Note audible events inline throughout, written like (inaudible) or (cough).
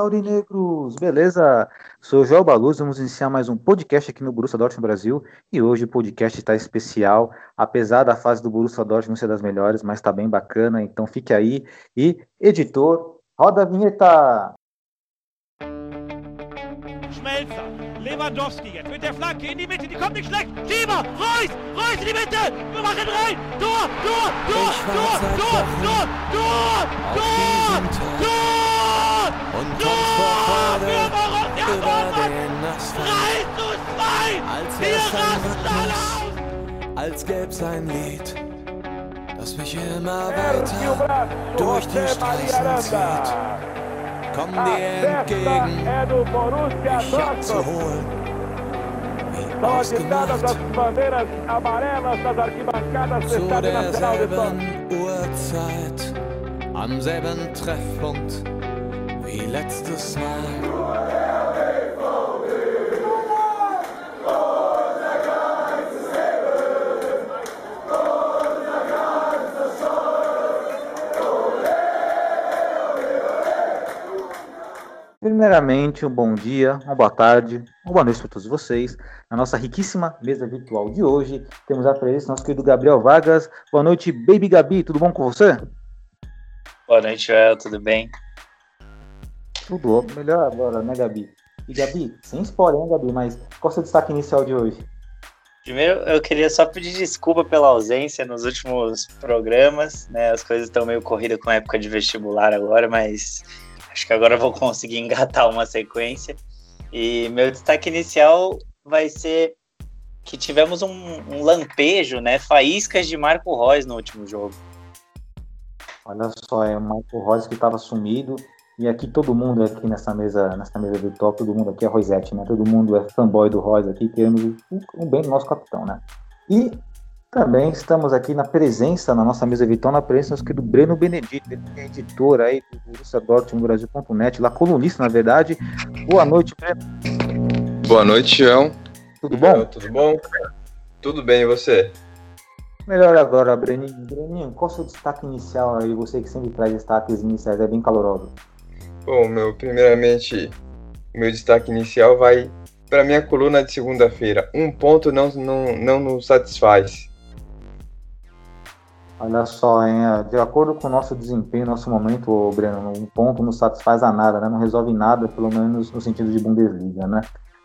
Aurinegros! Beleza? Sou o João Baluz, vamos iniciar mais um podcast aqui no Borussia Dortmund Brasil e hoje o podcast está especial, apesar da fase do Borussia Dortmund não ser das melhores, mas está bem bacana, então fique aí e, editor, roda a vinheta! Schmelzer, Lewandowski jetzt mit der Flanke in die Mitte, die kommt nicht schlecht. Schieber, Reus, Reus in die Mitte, wir machen rein. Tor, Tor, Tor, Tor, Tor, Tor, Tor, Tor, Tor, und kommt vor Freude über den Asphalt. 3 zu 2! Als wär's ein Rhythmus, als gäb's ein Lied, das mich immer weiter durch die Straßen zieht. Komm dir entgegen, mich abzuholen. Wie ausgemacht, zu derselben Uhrzeit, am selben Treffpunkt wie letztes Mal. Primeiramente, um bom dia, uma boa tarde, uma boa noite para todos vocês. Na nossa riquíssima mesa virtual de hoje, temos a presença do nosso querido Gabriel Vargas. Boa noite, Baby Gabi, tudo bom com você? Boa noite, Joel, tudo bem? Tudo melhor agora, né, Gabi? E Gabi, sem spoiler, hein, Gabi, mas qual é o seu destaque inicial de hoje? Primeiro, eu queria só pedir desculpa pela ausência nos últimos programas, né? As coisas estão meio corridas com a época de vestibular agora, mas acho que agora eu vou conseguir engatar uma sequência. E meu destaque inicial vai ser que tivemos um, um lampejo, né? Faíscas de Marco Reus no último jogo. Olha só, é o Marco Rose que estava sumido. E aqui todo mundo aqui nessa mesa, nessa mesa virtual, todo mundo aqui é Rosette, né? Todo mundo é fanboy do Royce aqui, queremos o bem do nosso capitão, né? E também estamos aqui na presença, na nossa mesa virtual, na presença do nosso querido Breno Benedito, é editor aí do Borussia Dortmund Brasil.net, lá colunista, na verdade. Boa noite, Breno. Boa noite, João. Tudo bom? Tudo bom? Tudo bem, e você? Melhor agora, Breninho. Breninho, qual o seu destaque inicial aí? Você que sempre traz destaques iniciais, é bem caloroso. Bom, meu, primeiramente, meu destaque inicial vai para minha coluna de segunda-feira. Um ponto não, não, não nos satisfaz. Olha só, hein? De acordo com o nosso desempenho, nosso momento, Breno, um ponto não satisfaz a nada, né? Não resolve nada, pelo menos no sentido de Bundesliga, né?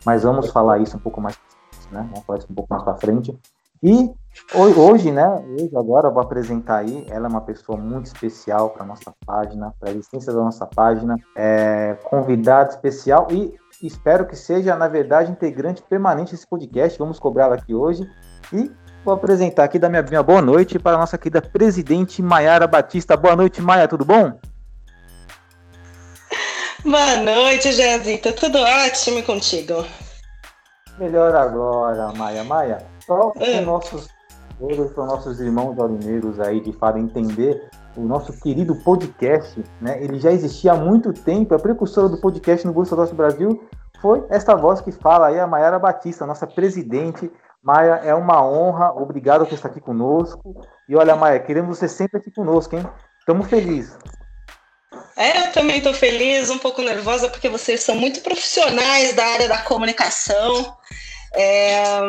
Mas vamos falar isso um pouco mais, né? Vamos falar isso um pouco mais para frente. E hoje, né? Hoje agora eu vou apresentar aí. Ela é uma pessoa muito especial para nossa página, para a existência da nossa página. É convidada especial e espero que seja, na verdade, integrante permanente desse podcast. Vamos cobrá-la aqui hoje. E Vou apresentar aqui da minha, minha boa noite para a nossa querida presidente Maiara Batista. Boa noite, Maia, tudo bom? Boa noite, Jezita. Tudo ótimo contigo? Melhor agora, Maia. Maia, só É. os nossos, para os nossos irmãos aurineiros aí de fato entender o nosso querido podcast, né? Ele já existia há muito tempo, a precursora do podcast no Bolsa do Brasil foi esta voz que fala aí, a Maiara Batista, nossa presidente. Maia, é uma honra, obrigado por estar aqui conosco. E olha, Maia, queremos você sempre aqui conosco, hein? Estamos felizes. É, eu também estou feliz, um pouco nervosa, porque vocês são muito profissionais da área da comunicação. É,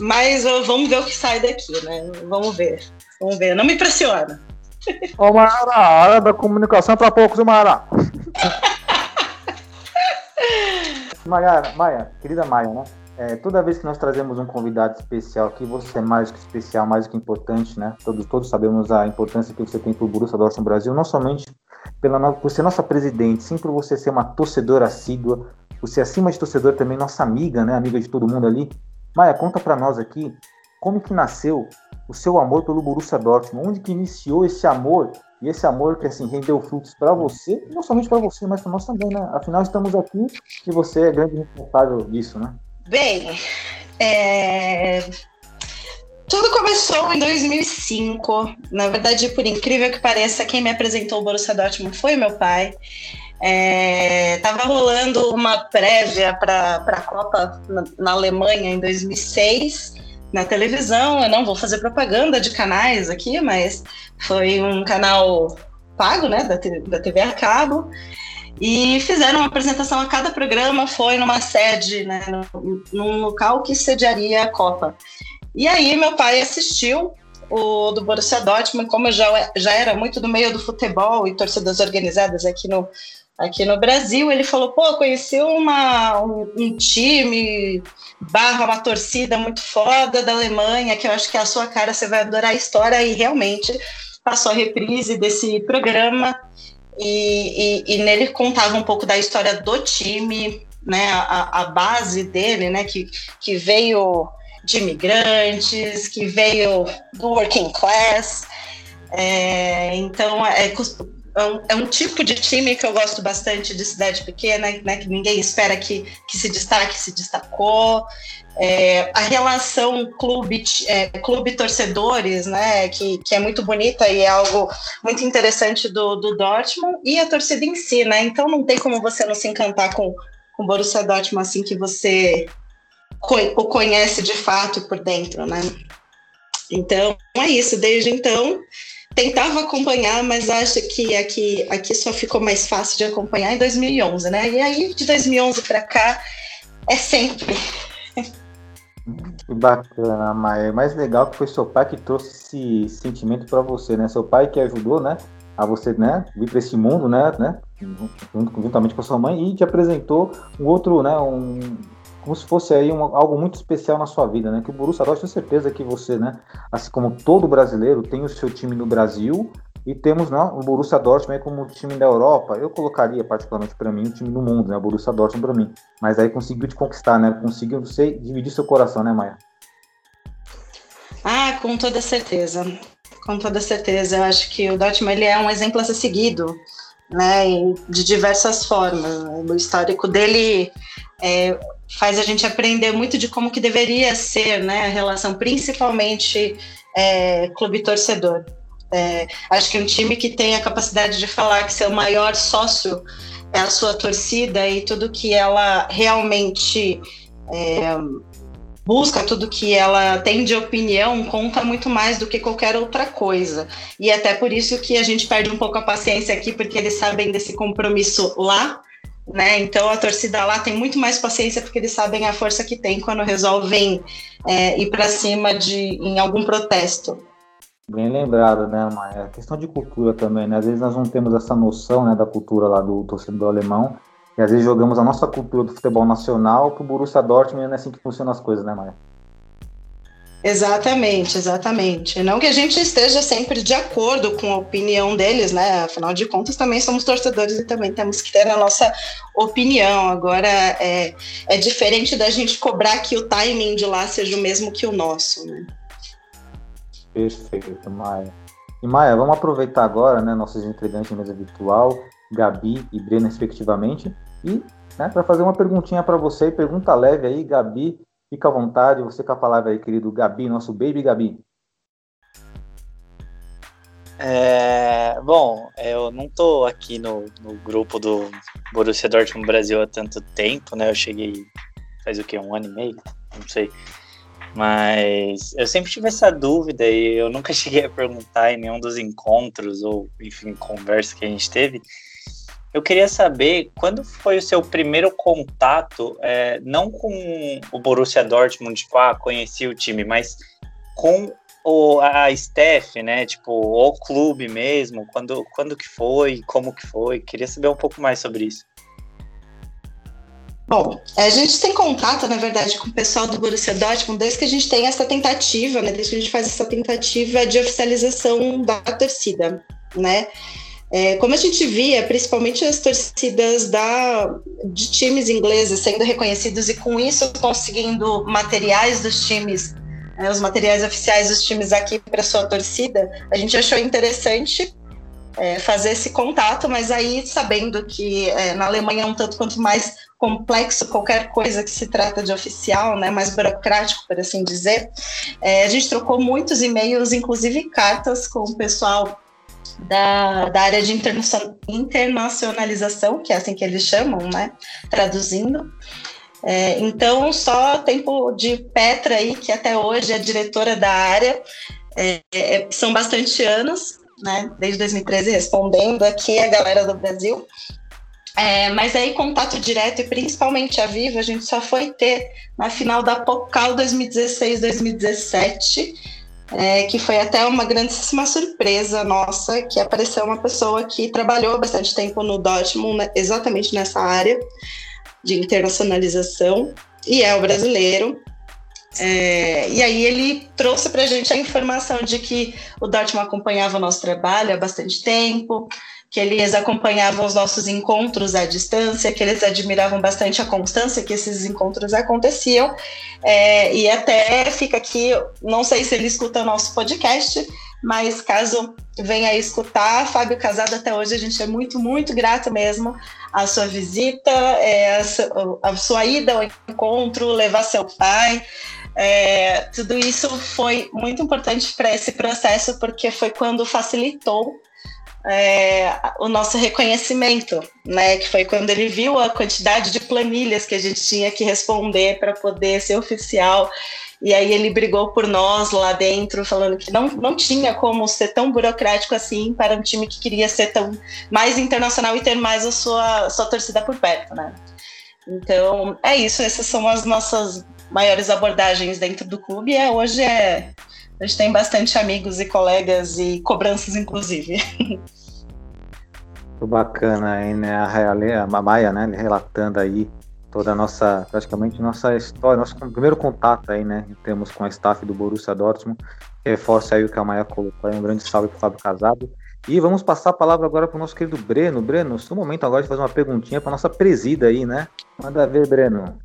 mas vamos ver o que sai daqui, né? Vamos ver. Vamos ver. Não me impressiona. Ô, Maara, a área da comunicação é para poucos, ô, Maara. Maia, querida Maia, né? É, toda vez que nós trazemos um convidado especial aqui, você é mais que especial, mais que importante, né? Todos, todos sabemos a importância que você tem para o Borussia Dortmund Brasil, não somente pela, por ser nossa presidente, sim por você ser uma torcedora assídua, por ser acima de torcedor também nossa amiga, né? Amiga de todo mundo ali. Maia, conta para nós aqui como que nasceu o seu amor pelo Borussia Dortmund, onde que iniciou esse amor e esse amor que assim rendeu frutos para você, não somente para você, mas para nós também, né? Afinal estamos aqui e você é grande responsável disso, né? Bem, é, tudo começou em 2005. Na verdade, por incrível que pareça, quem me apresentou o Borussia Dortmund foi meu pai. É, rolando uma prévia para a Copa na, na Alemanha em 2006 na televisão. Eu não vou fazer propaganda de canais aqui, mas foi um canal pago, né, da, da TV a cabo. e fizeram uma apresentação a cada programa, foi numa sede, né, num local que sediaria a Copa. E aí meu pai assistiu o do Borussia Dortmund, como eu já, já era muito do meio do futebol e torcidas organizadas aqui no, aqui no Brasil, ele falou, pô, conheci uma, um, um, time barra uma torcida muito foda da Alemanha, que eu acho que é a sua cara, você vai adorar a história, e realmente passou a reprise desse programa, e, e, e nele contava um pouco da história do time, né, a, a base dele, né, que, que veio de imigrantes, que veio do working class, é, então é, é um, é um, tipo de time que eu gosto bastante de cidade pequena, né, que ninguém espera que, que se destaque, se destacou. É, a relação clube, é, clube torcedores, né, que, que é muito bonita e é algo muito interessante do, do Dortmund, e a torcida em si, né, então não tem como você não se encantar com, com o Borussia Dortmund assim que você o conhece de fato por dentro, né. Então, é isso, desde então tentava acompanhar, mas acho que aqui, aqui só ficou mais fácil de acompanhar em 2011, né? E aí, de 2011 para cá, é sempre. Que bacana, Maia. O mais legal que foi seu pai que trouxe esse sentimento para você, né? Seu pai que ajudou, né? A você, né? Vir para esse mundo, né? né? Juntamente com a sua mãe e te apresentou um outro, né? Um, como se fosse aí um, algo muito especial na sua vida, né? Que o Borussia Dortmund, tenho certeza que você, né? Assim como todo brasileiro, tem o seu time no Brasil e temos né, o Borussia Dortmund como time da Europa. Eu colocaria particularmente para mim o time do mundo, né? O Borussia Dortmund para mim. Mas aí conseguiu te conquistar, né? Conseguiu você dividir seu coração, né, Maia? Ah, com toda certeza. Com toda certeza. Eu acho que o Dortmund ele é um exemplo a ser seguido, né? De diversas formas. O histórico dele é, faz a gente aprender muito de como que deveria ser né, a relação, principalmente é, clube torcedor. É, acho que um time que tem a capacidade de falar que seu maior sócio é a sua torcida e tudo que ela realmente é, busca, tudo que ela tem de opinião, conta muito mais do que qualquer outra coisa. E até por isso que a gente perde um pouco a paciência aqui, porque eles sabem desse compromisso lá né? Então a torcida lá tem muito mais paciência porque eles sabem a força que tem quando resolvem é, ir para cima de em algum protesto. Bem lembrado, né, Maia? A questão de cultura também, né? Às vezes nós não temos essa noção, né, da cultura lá do torcedor alemão e às vezes jogamos a nossa cultura do futebol nacional pro Borussia Dortmund é assim que funcionam as coisas, né, Maia? Exatamente, exatamente. Não que a gente esteja sempre de acordo com a opinião deles, né? Afinal de contas, também somos torcedores e também temos que ter a nossa opinião. Agora, é, é diferente da gente cobrar que o timing de lá seja o mesmo que o nosso, né? Perfeito, Maia. E Maia, vamos aproveitar agora, né, nossos integrantes de mesa virtual, Gabi e Brena, respectivamente, e né, para fazer uma perguntinha para você, pergunta leve aí, Gabi, Fica à vontade, você com a palavra aí, querido Gabi, nosso baby Gabi. É, bom, eu não tô aqui no, no, grupo do Borussia Dortmund Brasil há tanto tempo, né? Eu cheguei faz o que, um ano e meio? Não sei. Mas eu sempre tive essa dúvida e eu nunca (laughs) cheguei a perguntar em nenhum dos encontros ou, enfim, conversa que a gente teve eu queria saber quando foi o seu primeiro contato, é, não com o Borussia Dortmund, tipo, ah, conheci o time, mas com o, a staff, né? Tipo, o clube mesmo, quando, quando que foi, como que foi? Queria saber um pouco mais sobre isso. Bom, a gente tem contato, na verdade, com o pessoal do Borussia Dortmund desde que a gente tem essa tentativa, né? Desde que a gente faz essa tentativa de oficialização da torcida, né? É, como a gente via, principalmente as torcidas da, de times ingleses sendo reconhecidos e com isso conseguindo materiais dos times, né, os materiais oficiais dos times aqui para sua torcida, a gente achou interessante é, fazer esse contato, mas aí sabendo que é, na Alemanha é um tanto quanto mais complexo qualquer coisa que se trata de oficial, né, mais burocrático, por assim dizer, é, a gente trocou muitos e-mails, inclusive cartas com o pessoal da, da área de internacionalização, que é assim que eles chamam, né? Traduzindo. É, então, só tempo de Petra aí, que até hoje é diretora da área, é, é, são bastante anos, né? Desde 2013 respondendo aqui a galera do Brasil. É, mas aí contato direto e principalmente a Viva a gente só foi ter na final da Pocal 2016-2017, é, que foi até uma grandíssima surpresa nossa, que apareceu uma pessoa que trabalhou bastante tempo no Dortmund, né, exatamente nessa área de internacionalização, e é o brasileiro. É, e aí ele trouxe para a gente a informação de que o Dortmund acompanhava o nosso trabalho há bastante tempo, que eles acompanhavam os nossos encontros à distância, que eles admiravam bastante a constância que esses encontros aconteciam. É, e até fica aqui, não sei se ele escuta o nosso podcast, mas caso venha escutar, Fábio Casado, até hoje a gente é muito, muito grato mesmo à sua visita, é, a, sua, sua ida ao encontro, levar seu pai. É, tudo isso foi muito importante para esse processo, porque foi quando facilitou é, o nosso reconhecimento, né? Que foi quando ele viu a quantidade de planilhas que a gente tinha que responder para poder ser oficial. E aí ele brigou por nós lá dentro, falando que não, não tinha como ser tão burocrático assim para um time que queria ser tão mais internacional e ter mais a sua, sua torcida por perto, né? Então, é isso, essas são as nossas maiores abordagens dentro do clube. E hoje é a gente tem bastante amigos e colegas e cobranças, inclusive. Muito bacana aí, né? A, a Maia, né? Relatando aí toda a nossa, praticamente nossa história, nosso primeiro contato aí, né? Temos com a staff do Borussia Dortmund. Reforça aí o que a Maia colocou aí. Um grande salve para o Fábio Casado. E vamos passar a palavra agora para o nosso querido Breno. Breno, seu momento agora de fazer uma perguntinha para nossa presida aí, né? Manda ver, Breno.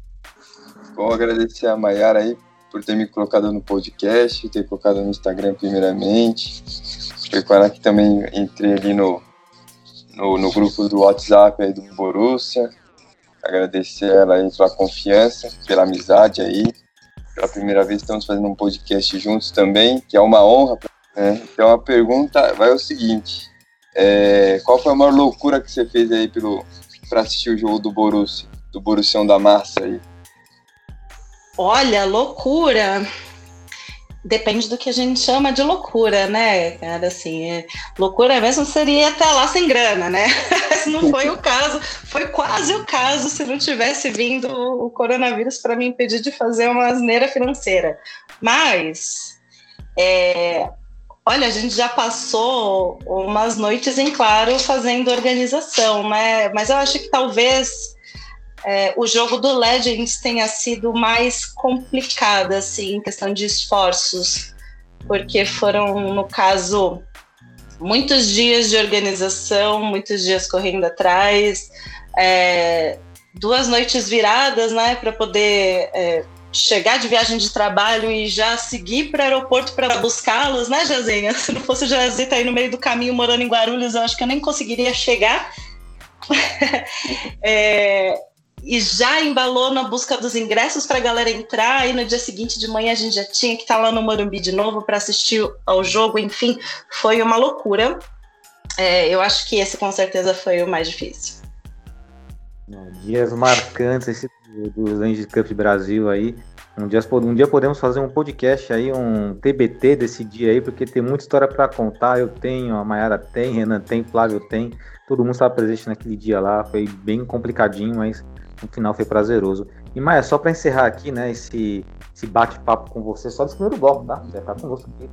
Bom, agradecer a Maiara aí por ter me colocado no podcast, ter colocado no Instagram primeiramente. Preparar que também entrei ali no, no, no, grupo do WhatsApp aí do Borussia. Agradecer ela aí pela confiança, pela amizade aí. Pela primeira vez estamos fazendo um podcast juntos também, que é uma honra. Né? Então a pergunta vai o seguinte: é, qual foi a maior loucura que você fez aí para assistir o jogo do Borussia, do Borussia da Massa aí? Olha, loucura. Depende do que a gente chama de loucura, né, cara? Assim, é, loucura mesmo seria até lá sem grana, né? (laughs) não foi o caso, foi quase o caso se não tivesse vindo o coronavírus para me impedir de fazer uma asneira financeira. Mas, é, olha, a gente já passou umas noites em claro fazendo organização, né? Mas eu acho que talvez é, o jogo do Legends tenha sido mais complicado, assim, em questão de esforços, porque foram, no caso, muitos dias de organização, muitos dias correndo atrás, é, duas noites viradas, né, para poder é, chegar de viagem de trabalho e já seguir para o aeroporto para buscá-los, né, Jazinha? Se não fosse o Jazita aí no meio do caminho morando em Guarulhos, eu acho que eu nem conseguiria chegar. (laughs) é, e já embalou na busca dos ingressos para a galera entrar. E no dia seguinte de manhã a gente já tinha que estar tá lá no Morumbi de novo para assistir ao jogo. Enfim, foi uma loucura. É, eu acho que esse com certeza foi o mais difícil. Dias marcantes esse do Rangers Cup Brasil aí. Um dia, um dia podemos fazer um podcast aí, um TBT desse dia aí, porque tem muita história para contar. Eu tenho, a Mayara tem, Renan tem, Flávio tem. Todo mundo estava presente naquele dia lá. Foi bem complicadinho, mas no final foi prazeroso. E Maia, só para encerrar aqui, né, esse, esse bate-papo com você, só desse primeiro bloco, tá? Já tá conosco aqui.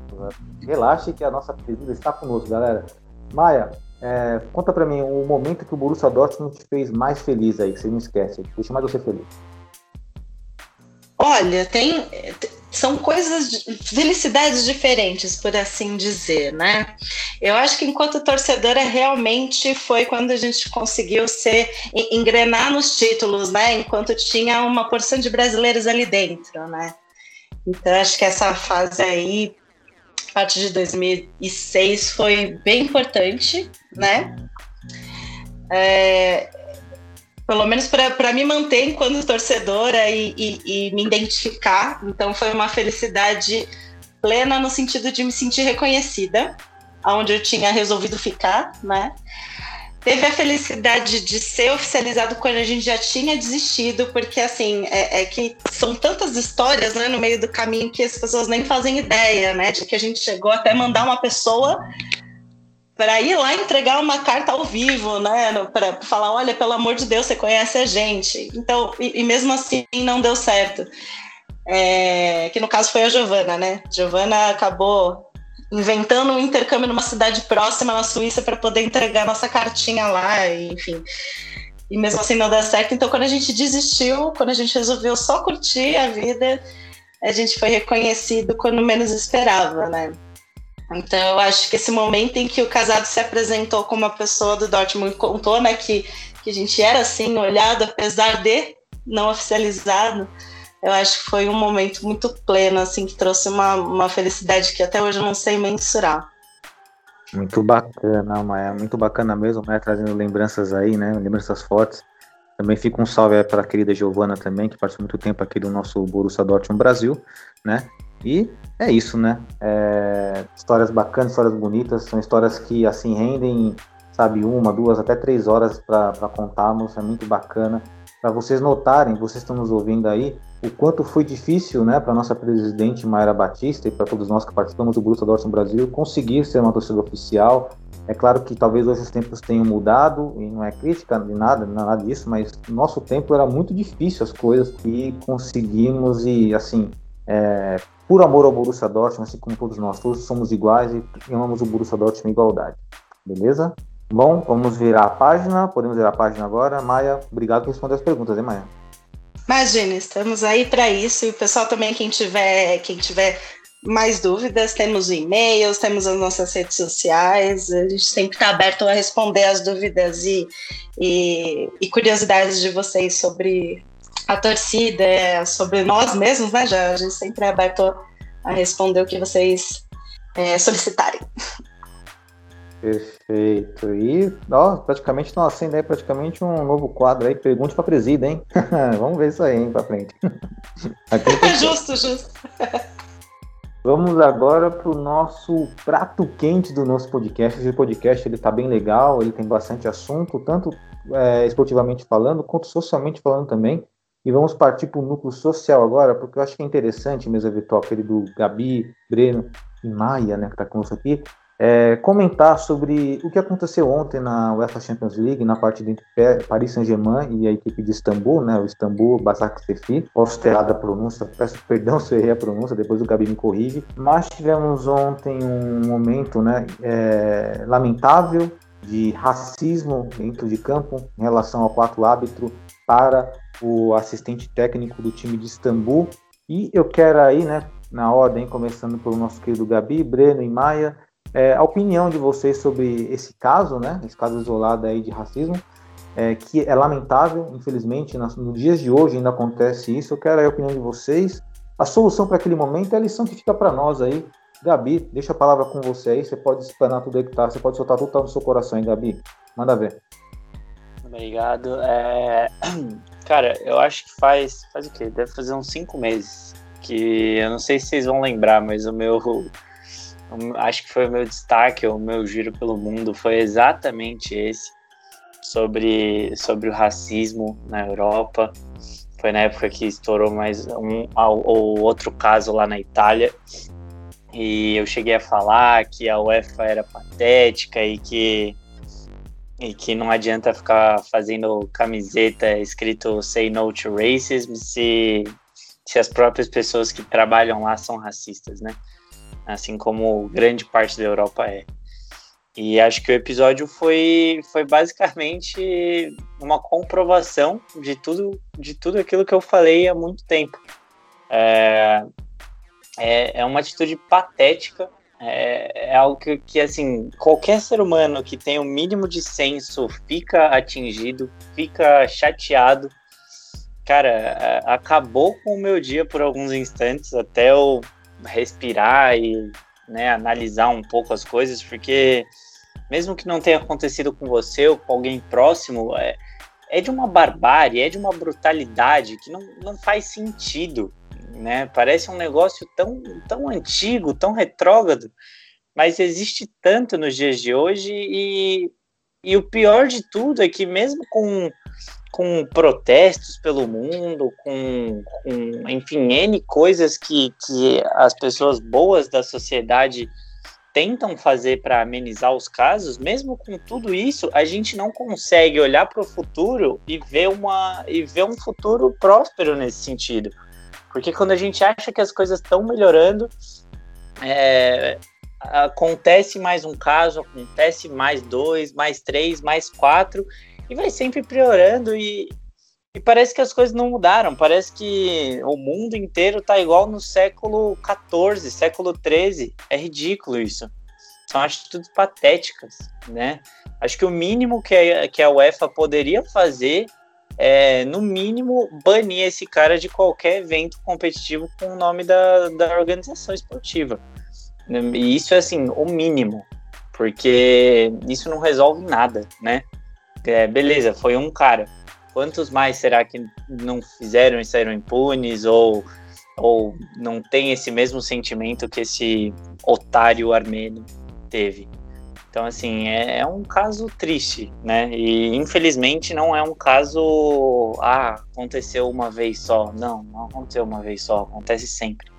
Relaxe que a nossa presidente está conosco, galera. Maia, é, conta para mim o momento que o Borussia Dortmund te fez mais feliz aí, que você não esquece, deixa mais você feliz. Olha, tem são coisas, felicidades diferentes, por assim dizer, né? Eu acho que enquanto torcedora realmente foi quando a gente conseguiu ser engrenar nos títulos, né? Enquanto tinha uma porção de brasileiros ali dentro, né? Então acho que essa fase aí, a partir de 2006, foi bem importante, né? É, pelo menos para me manter enquanto torcedora e, e, e, me identificar. Então foi uma felicidade plena no sentido de me sentir reconhecida, aonde eu tinha resolvido ficar, né? Teve a felicidade de ser oficializado quando a gente já tinha desistido, porque assim, é, é, que são tantas histórias né, no meio do caminho que as pessoas nem fazem ideia, né? De que a gente chegou até mandar uma pessoa para ir lá entregar uma carta ao vivo, né? Para falar, olha, pelo amor de Deus, você conhece a gente. Então, e, e mesmo assim não deu certo. É, que no caso foi a Giovana, né? Giovana acabou inventando um intercâmbio numa cidade próxima na Suíça para poder entregar nossa cartinha lá, enfim. E mesmo assim não deu certo. Então, quando a gente desistiu, quando a gente resolveu só curtir a vida, a gente foi reconhecido quando menos esperava, né? Então, eu acho que esse momento em que o casado se apresentou como uma pessoa do Dortmund contou, né, que, que a gente era assim, olhado, apesar de não oficializado, eu acho que foi um momento muito pleno, assim, que trouxe uma, uma felicidade que até hoje eu não sei mensurar. Muito bacana, Maia, muito bacana mesmo, né, trazendo lembranças aí, né, lembranças fortes. Também fica um salve para a querida Giovana também, que participou muito tempo aqui do nosso Borussia Dortmund Brasil, né, e é isso, né? É, histórias bacanas, histórias bonitas, são histórias que assim rendem, sabe, uma, duas, até três horas para contarmos, é muito bacana. Para vocês notarem, vocês estão nos ouvindo aí, o quanto foi difícil, né, para nossa presidente Mayra Batista e para todos nós que participamos do Borussia Dortmund Brasil conseguir ser uma torcida oficial. É claro que talvez hoje os tempos tenham mudado e não é crítica de nada, nada disso, mas no nosso tempo era muito difícil as coisas e conseguimos e assim é, por amor ao Borussia Dortmund, assim como todos nós, todos somos iguais e amamos o Borussia Dortmund em igualdade. Beleza? Bom, vamos virar a página. Podemos virar a página agora. Maia, obrigado por responder as perguntas, hein, Maia? Imagina, estamos aí para isso. E o pessoal também, quem tiver, quem tiver mais dúvidas, temos e-mails, temos as nossas redes sociais. A gente sempre está aberto a responder as dúvidas e, e, e curiosidades de vocês sobre a torcida, é sobre nós mesmos, né? Já a gente sempre é aberto a responder o que vocês é, solicitarem. Perfeito. E ó, praticamente estão acendendo aí praticamente um novo quadro aí, pergunte para presida, hein? (laughs) Vamos ver isso aí, hein, para frente. (laughs) justo, justo. Vamos agora para o nosso prato quente do nosso podcast. Esse podcast ele tá bem legal, ele tem bastante assunto, tanto é, esportivamente falando, quanto socialmente falando também. E vamos partir para o núcleo social agora, porque eu acho que é interessante, mesa virtual, aquele do Gabi, Breno e Maia, né, que está conosco aqui, é, comentar sobre o que aconteceu ontem na UEFA Champions League, na partida entre Paris Saint-Germain e a equipe de Istambul, né, o Istambul Basaksehir. Posso ter errado a pronúncia, peço (laughs) perdão se eu errei a pronúncia, depois o Gabi me corrige. Mas tivemos ontem um momento né, é, lamentável de racismo dentro de campo em relação ao quarto árbitro para o assistente técnico do time de Istambul. E eu quero aí, né, na ordem, começando pelo nosso querido Gabi, Breno e Maia, é, a opinião de vocês sobre esse caso, né, esse caso isolado aí de racismo, é, que é lamentável, infelizmente, nos, nos dias de hoje ainda acontece isso. Eu quero aí a opinião de vocês, a solução para aquele momento e a lição que fica para nós aí. Gabi, deixa a palavra com você aí, você pode explanar tudo aí que tá, você pode soltar tudo que tá no seu coração, hein, Gabi? Manda ver. Obrigado. É... (clears throat) Cara, eu acho que faz. Faz o quê? Deve fazer uns cinco meses. Que eu não sei se vocês vão lembrar, mas o meu. Acho que foi o meu destaque, o meu giro pelo mundo foi exatamente esse. Sobre, sobre o racismo na Europa. Foi na época que estourou mais um ou outro caso lá na Itália. E eu cheguei a falar que a UEFA era patética e que e que não adianta ficar fazendo camiseta escrito Say No to Racism se, se as próprias pessoas que trabalham lá são racistas, né? Assim como grande parte da Europa é. E acho que o episódio foi, foi basicamente uma comprovação de tudo, de tudo aquilo que eu falei há muito tempo. É, é, é uma atitude patética é, é algo que, que, assim, qualquer ser humano que tem o um mínimo de senso fica atingido, fica chateado. Cara, acabou com o meu dia por alguns instantes até eu respirar e né, analisar um pouco as coisas, porque mesmo que não tenha acontecido com você ou com alguém próximo, é, é de uma barbárie, é de uma brutalidade que não, não faz sentido né? Parece um negócio tão, tão antigo, tão retrógrado, mas existe tanto nos dias de hoje e, e o pior de tudo é que mesmo com, com protestos pelo mundo, com, com enfim, N coisas que, que as pessoas boas da sociedade tentam fazer para amenizar os casos, mesmo com tudo isso, a gente não consegue olhar para o futuro e ver uma e ver um futuro próspero nesse sentido. Porque quando a gente acha que as coisas estão melhorando, é, acontece mais um caso, acontece mais dois, mais três, mais quatro, e vai sempre piorando e, e parece que as coisas não mudaram. Parece que o mundo inteiro tá igual no século XIV, século XIII. É ridículo isso. São atitudes patéticas, né? Acho que o mínimo que a, que a UEFA poderia fazer é, no mínimo, banir esse cara de qualquer evento competitivo com o nome da, da organização esportiva. E isso é assim, o mínimo, porque isso não resolve nada, né? É, beleza, foi um cara. Quantos mais será que não fizeram e saíram impunes ou, ou não tem esse mesmo sentimento que esse otário armênio teve? Então, assim, é, é, um caso triste, né? E infelizmente não é um caso. Ah, aconteceu uma vez só. Não, não aconteceu uma vez só, acontece sempre.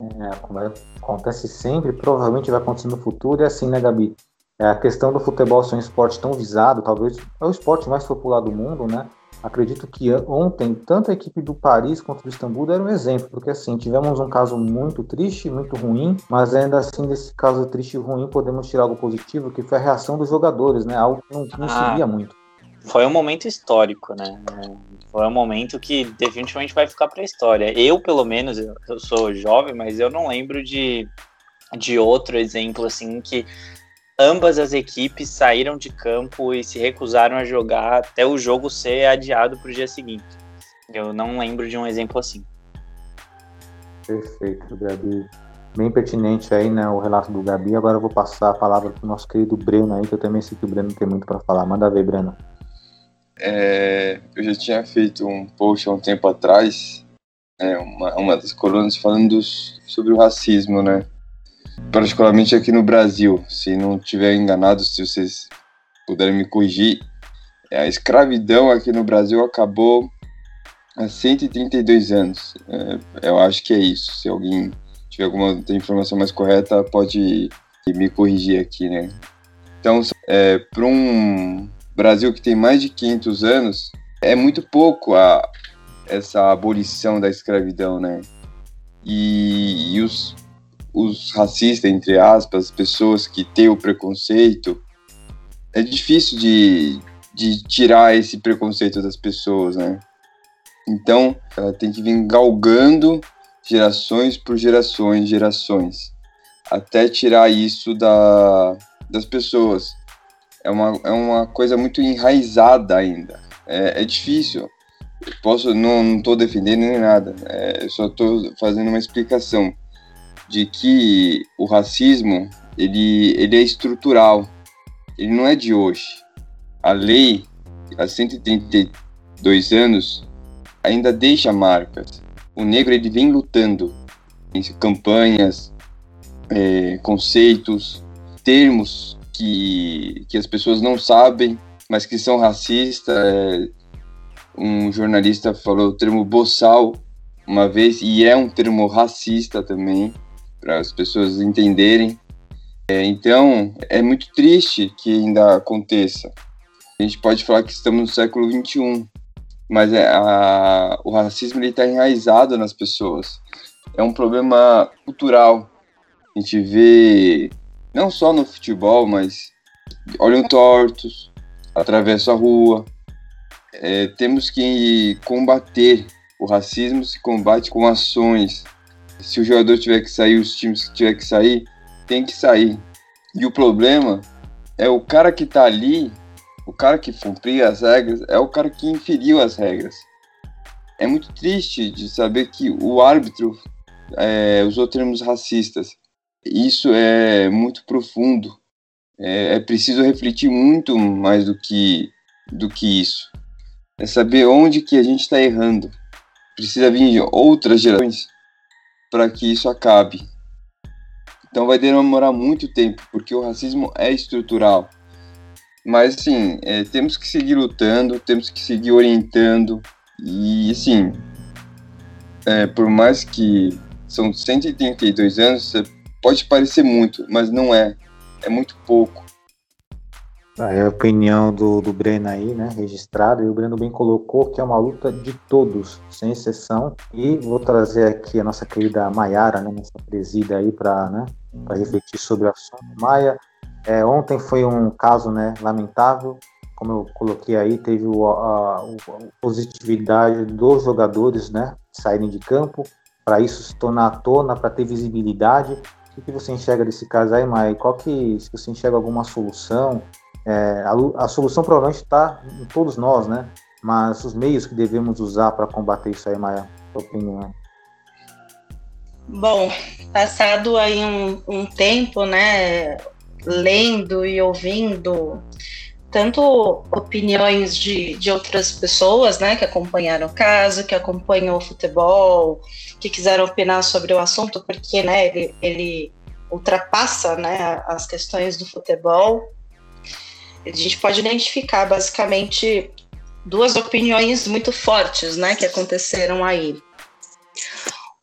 É, acontece sempre, provavelmente vai acontecer no futuro, e assim, né, Gabi? É, a questão do futebol ser um esporte tão visado, talvez é o esporte mais popular do mundo, né? Acredito que ontem, tanto a equipe do Paris quanto do Istambul deram um exemplo, porque assim, tivemos um caso muito triste, muito ruim, mas ainda assim, desse caso triste e ruim, podemos tirar algo positivo, que foi a reação dos jogadores, né? Algo que não, não ah, se via muito. Foi um momento histórico, né? Foi um momento que definitivamente vai ficar para a história. Eu, pelo menos, eu sou jovem, mas eu não lembro de, de outro exemplo assim que ambas as equipes saíram de campo e se recusaram a jogar até o jogo ser adiado para o dia seguinte. Eu não lembro de um exemplo assim. Perfeito, Gabi. Bem pertinente aí, né, o relato do Gabi. Agora eu vou passar a palavra para o nosso querido Breno aí, que eu também sei que o Breno tem muito para falar. Manda ver, Breno. É, eu já tinha feito um post há um tempo atrás, é, uma, uma das colunas falando dos, sobre o racismo, né? Particularmente aqui no Brasil, se não tiver enganado, se vocês puderem me corrigir, a escravidão aqui no Brasil acabou há 132 anos. É, eu acho que é isso. Se alguém tiver alguma informação mais correta, pode me corrigir aqui, né? Então, é, para um Brasil que tem mais de 500 anos, é muito pouco a, essa abolição da escravidão, né? E, e os, os racistas, entre aspas, pessoas que têm o preconceito, é difícil de, de tirar esse preconceito das pessoas, né? Então, ela tem que vir galgando gerações por gerações, gerações, até tirar isso da, das pessoas é uma, é uma coisa muito enraizada ainda. É, é difícil. Eu posso, não estou defendendo nem nada. É, só estou fazendo uma explicação de que o racismo ele, ele é estrutural. Ele não é de hoje. A lei, há 132 anos, ainda deixa marcas. O negro ele vem lutando em campanhas, é, conceitos, termos que, que as pessoas não sabem, mas que são racistas. É, um jornalista falou o termo boçal uma vez, e é um termo racista também, para as pessoas entenderem. É, então, é muito triste que ainda aconteça. A gente pode falar que estamos no século XXI, mas é, a, o racismo está enraizado nas pessoas. É um problema cultural. A gente vê não só no futebol, mas olham tortos, atravessam a rua. É, temos que combater o racismo, se combate com ações. Se o jogador tiver que sair, os times que tiver que sair, tem que sair. E o problema é o cara que tá ali, o cara que cumpria as regras, é o cara que inferiu as regras. É muito triste de saber que o árbitro é, usou termos racistas. Isso é muito profundo. É, é preciso refletir muito mais do que, do que isso. É saber onde que a gente está errando. Precisa vir outras gerações para que isso acabe. Então vai demorar muito tempo, porque o racismo é estrutural. Mas, assim, é, temos que seguir lutando, temos que seguir orientando. E, assim, é, por mais que são 132 anos, pode parecer muito, mas não é. É muito pouco. É a opinião do, do Breno aí, né, registrado, e o Breno bem colocou que é uma luta de todos, sem exceção, e vou trazer aqui a nossa querida Maiara, né, nossa presida aí para né, refletir sobre o assunto. Maia, é, ontem foi um caso né, lamentável, como eu coloquei aí, teve o, a, a positividade dos jogadores né, saírem de campo, para isso se tornar à tona, para ter visibilidade. O que você enxerga desse caso aí, Maia? Qual que, se você enxerga alguma solução, é, a, a, solução provavelmente está em todos nós, né? Mas os meios que devemos usar para combater isso aí, Maia, sua opinião. Bom, passado aí um, um tempo, né, lendo e ouvindo tanto opiniões de, de outras pessoas, né, que acompanharam o caso, que acompanham o futebol, que quiseram opinar sobre o assunto, porque, né, ele, ele ultrapassa, né, as questões do futebol a gente pode identificar basicamente duas opiniões muito fortes, né, que aconteceram aí.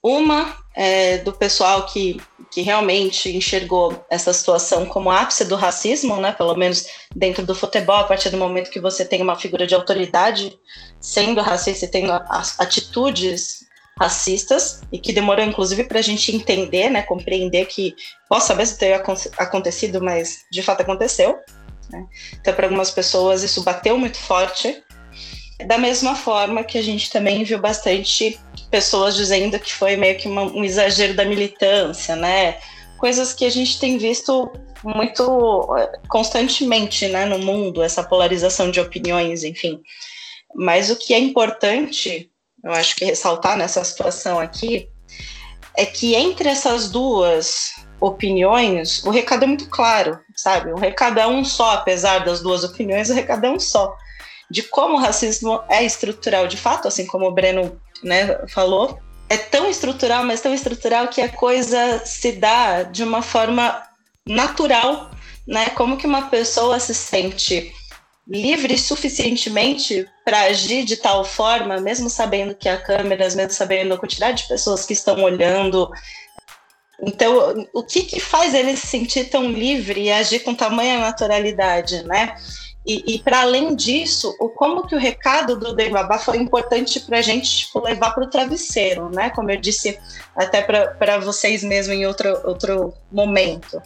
Uma é do pessoal que, que realmente enxergou essa situação como ápice do racismo, né, pelo menos dentro do futebol, a partir do momento que você tem uma figura de autoridade sendo racista e tendo atitudes racistas e que demorou inclusive para a gente entender, né, compreender que possa mesmo ter acontecido, mas de fato aconteceu. Né? Então, para algumas pessoas, isso bateu muito forte. Da mesma forma que a gente também viu bastante pessoas dizendo que foi meio que uma, um exagero da militância, né? Coisas que a gente tem visto muito eh, constantemente né, no mundo, essa polarização de opiniões, enfim. Mas o que é importante, eu acho que ressaltar nessa situação aqui, é que entre essas duas opiniões, o recado é muito claro, sabe? O recado é um só, apesar das duas opiniões, o recado é um só. De como o racismo é estrutural de fato, assim como o Breno né, falou, é tão estrutural, mas tão estrutural que a coisa se dá de uma forma natural, né? Como que uma pessoa se sente livre suficientemente para agir de tal forma, mesmo sabendo que há câmeras, mesmo sabendo a quantidade de pessoas que estão olhando, então, o que, que faz ele se sentir tão livre e agir com tamanha naturalidade, né? E, e para além disso, o como que o recado do Dembaba foi importante para a gente tipo, levar para o travesseiro, né? Como eu disse até para vocês mesmo em outro, outro momento.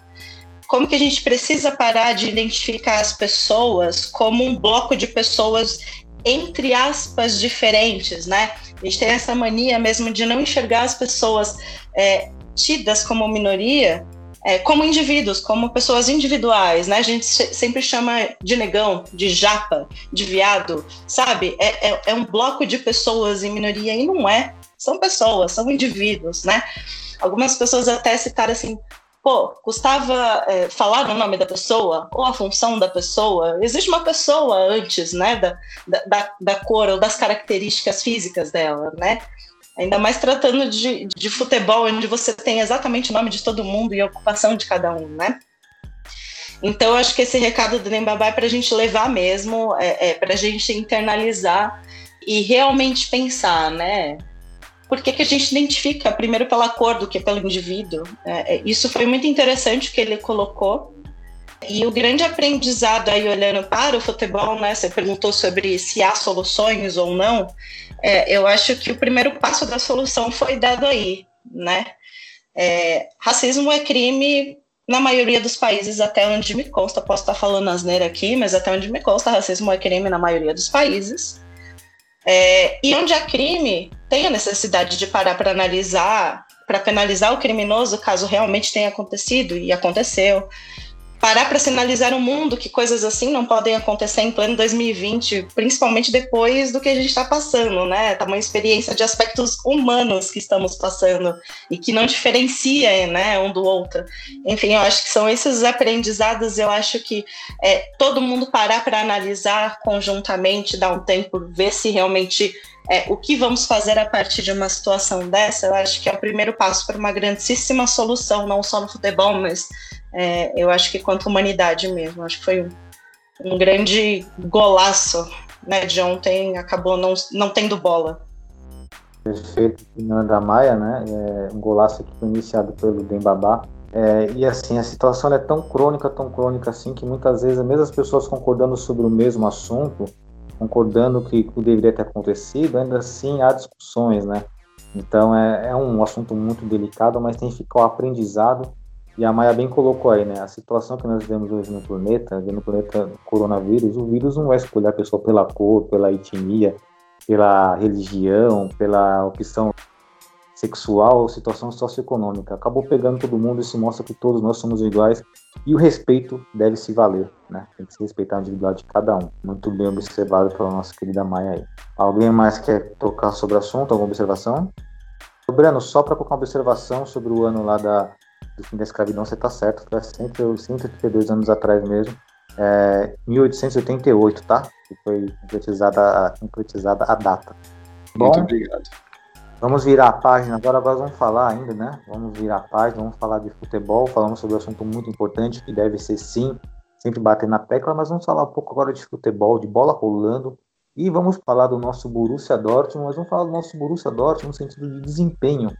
Como que a gente precisa parar de identificar as pessoas como um bloco de pessoas entre aspas diferentes, né? A gente tem essa mania mesmo de não enxergar as pessoas é, tidas como minoria é, como indivíduos, como pessoas individuais, né? A gente sempre chama de negão, de japa, de viado, sabe? É, é, é, um bloco de pessoas em minoria e não é. São pessoas, são indivíduos, né? Algumas pessoas até citaram assim, pô, custava é, falar o nome da pessoa ou a função da pessoa. Existe uma pessoa antes, né, da, da, da cor ou das características físicas dela, né? Ainda mais tratando de, de futebol, onde você tem exatamente o nome de todo mundo e a ocupação de cada um, né? Então, acho que esse recado do Nembabá é para a gente levar mesmo, é, é para a gente internalizar e realmente pensar, né? Por que, que a gente identifica primeiro pela cor do que pelo indivíduo? É, é isso foi muito interessante que ele colocou. E o grande aprendizado aí, olhando para o futebol, né? Você perguntou sobre se há soluções ou não é, eu acho que o primeiro passo da solução foi dado aí, né? É, racismo é crime na maioria dos países, até onde me consta, posso estar falando asneira aqui, mas até onde me consta, racismo é crime na maioria dos países. É, e onde há crime, tem a necessidade de parar para analisar, para penalizar o criminoso caso realmente tenha acontecido, e aconteceu parar para sinalizar o mundo que coisas assim não podem acontecer em pleno 2020, principalmente depois do que a gente está passando, né? Tá uma experiência de aspectos humanos que estamos passando e que não diferencia, né, um do outro. Enfim, eu acho que são esses aprendizados. Eu acho que é, todo mundo parar para analisar conjuntamente, dar um tempo, ver se realmente é, o que vamos fazer a partir de uma situação dessa, eu acho que é o primeiro passo para uma grandíssima solução, não só no futebol, mas é, eu acho que quanto humanidade mesmo. Acho que foi um, um grande golaço né, de ontem, acabou não, não tendo bola. Perfeito, Fernanda Maia, né? É, um golaço que foi iniciado pelo Dembabá. É, e assim, a situação é tão crônica, tão crônica assim, que muitas vezes, mesmo as pessoas concordando sobre o mesmo assunto, concordando que o deveria ter acontecido, ainda assim há discussões, né? Então é, é um assunto muito delicado, mas tem que ficar o aprendizado. E a Maia bem colocou aí, né? A situação que nós vemos hoje no planeta, no planeta coronavírus, o vírus não vai escolher a pessoa pela cor, pela etnia, pela religião, pela opção sexual ou situação socioeconômica. Acabou pegando todo mundo e se mostra que todos nós somos iguais e o respeito deve se valer, né? Tem que se respeitar a individualidade de cada um. Muito bem observado pela nossa querida Maia aí. Alguém mais quer tocar sobre o assunto? Alguma observação? Breno, só para colocar uma observação sobre o ano lá da, do fim da escravidão, você está certo, foi 132 anos atrás mesmo, é, 1888, tá? Que foi concretizada, concretizada a data. Muito Bom, obrigado. Vamos virar a página agora, agora vamos falar ainda, né? Vamos virar a página, vamos falar de futebol, falamos sobre um assunto muito importante que deve ser sim, sempre bater na tecla, mas vamos falar um pouco agora de futebol, de bola rolando, e vamos falar do nosso Borussia Dortmund, mas vamos falar do nosso Borussia Dortmund no sentido de desempenho.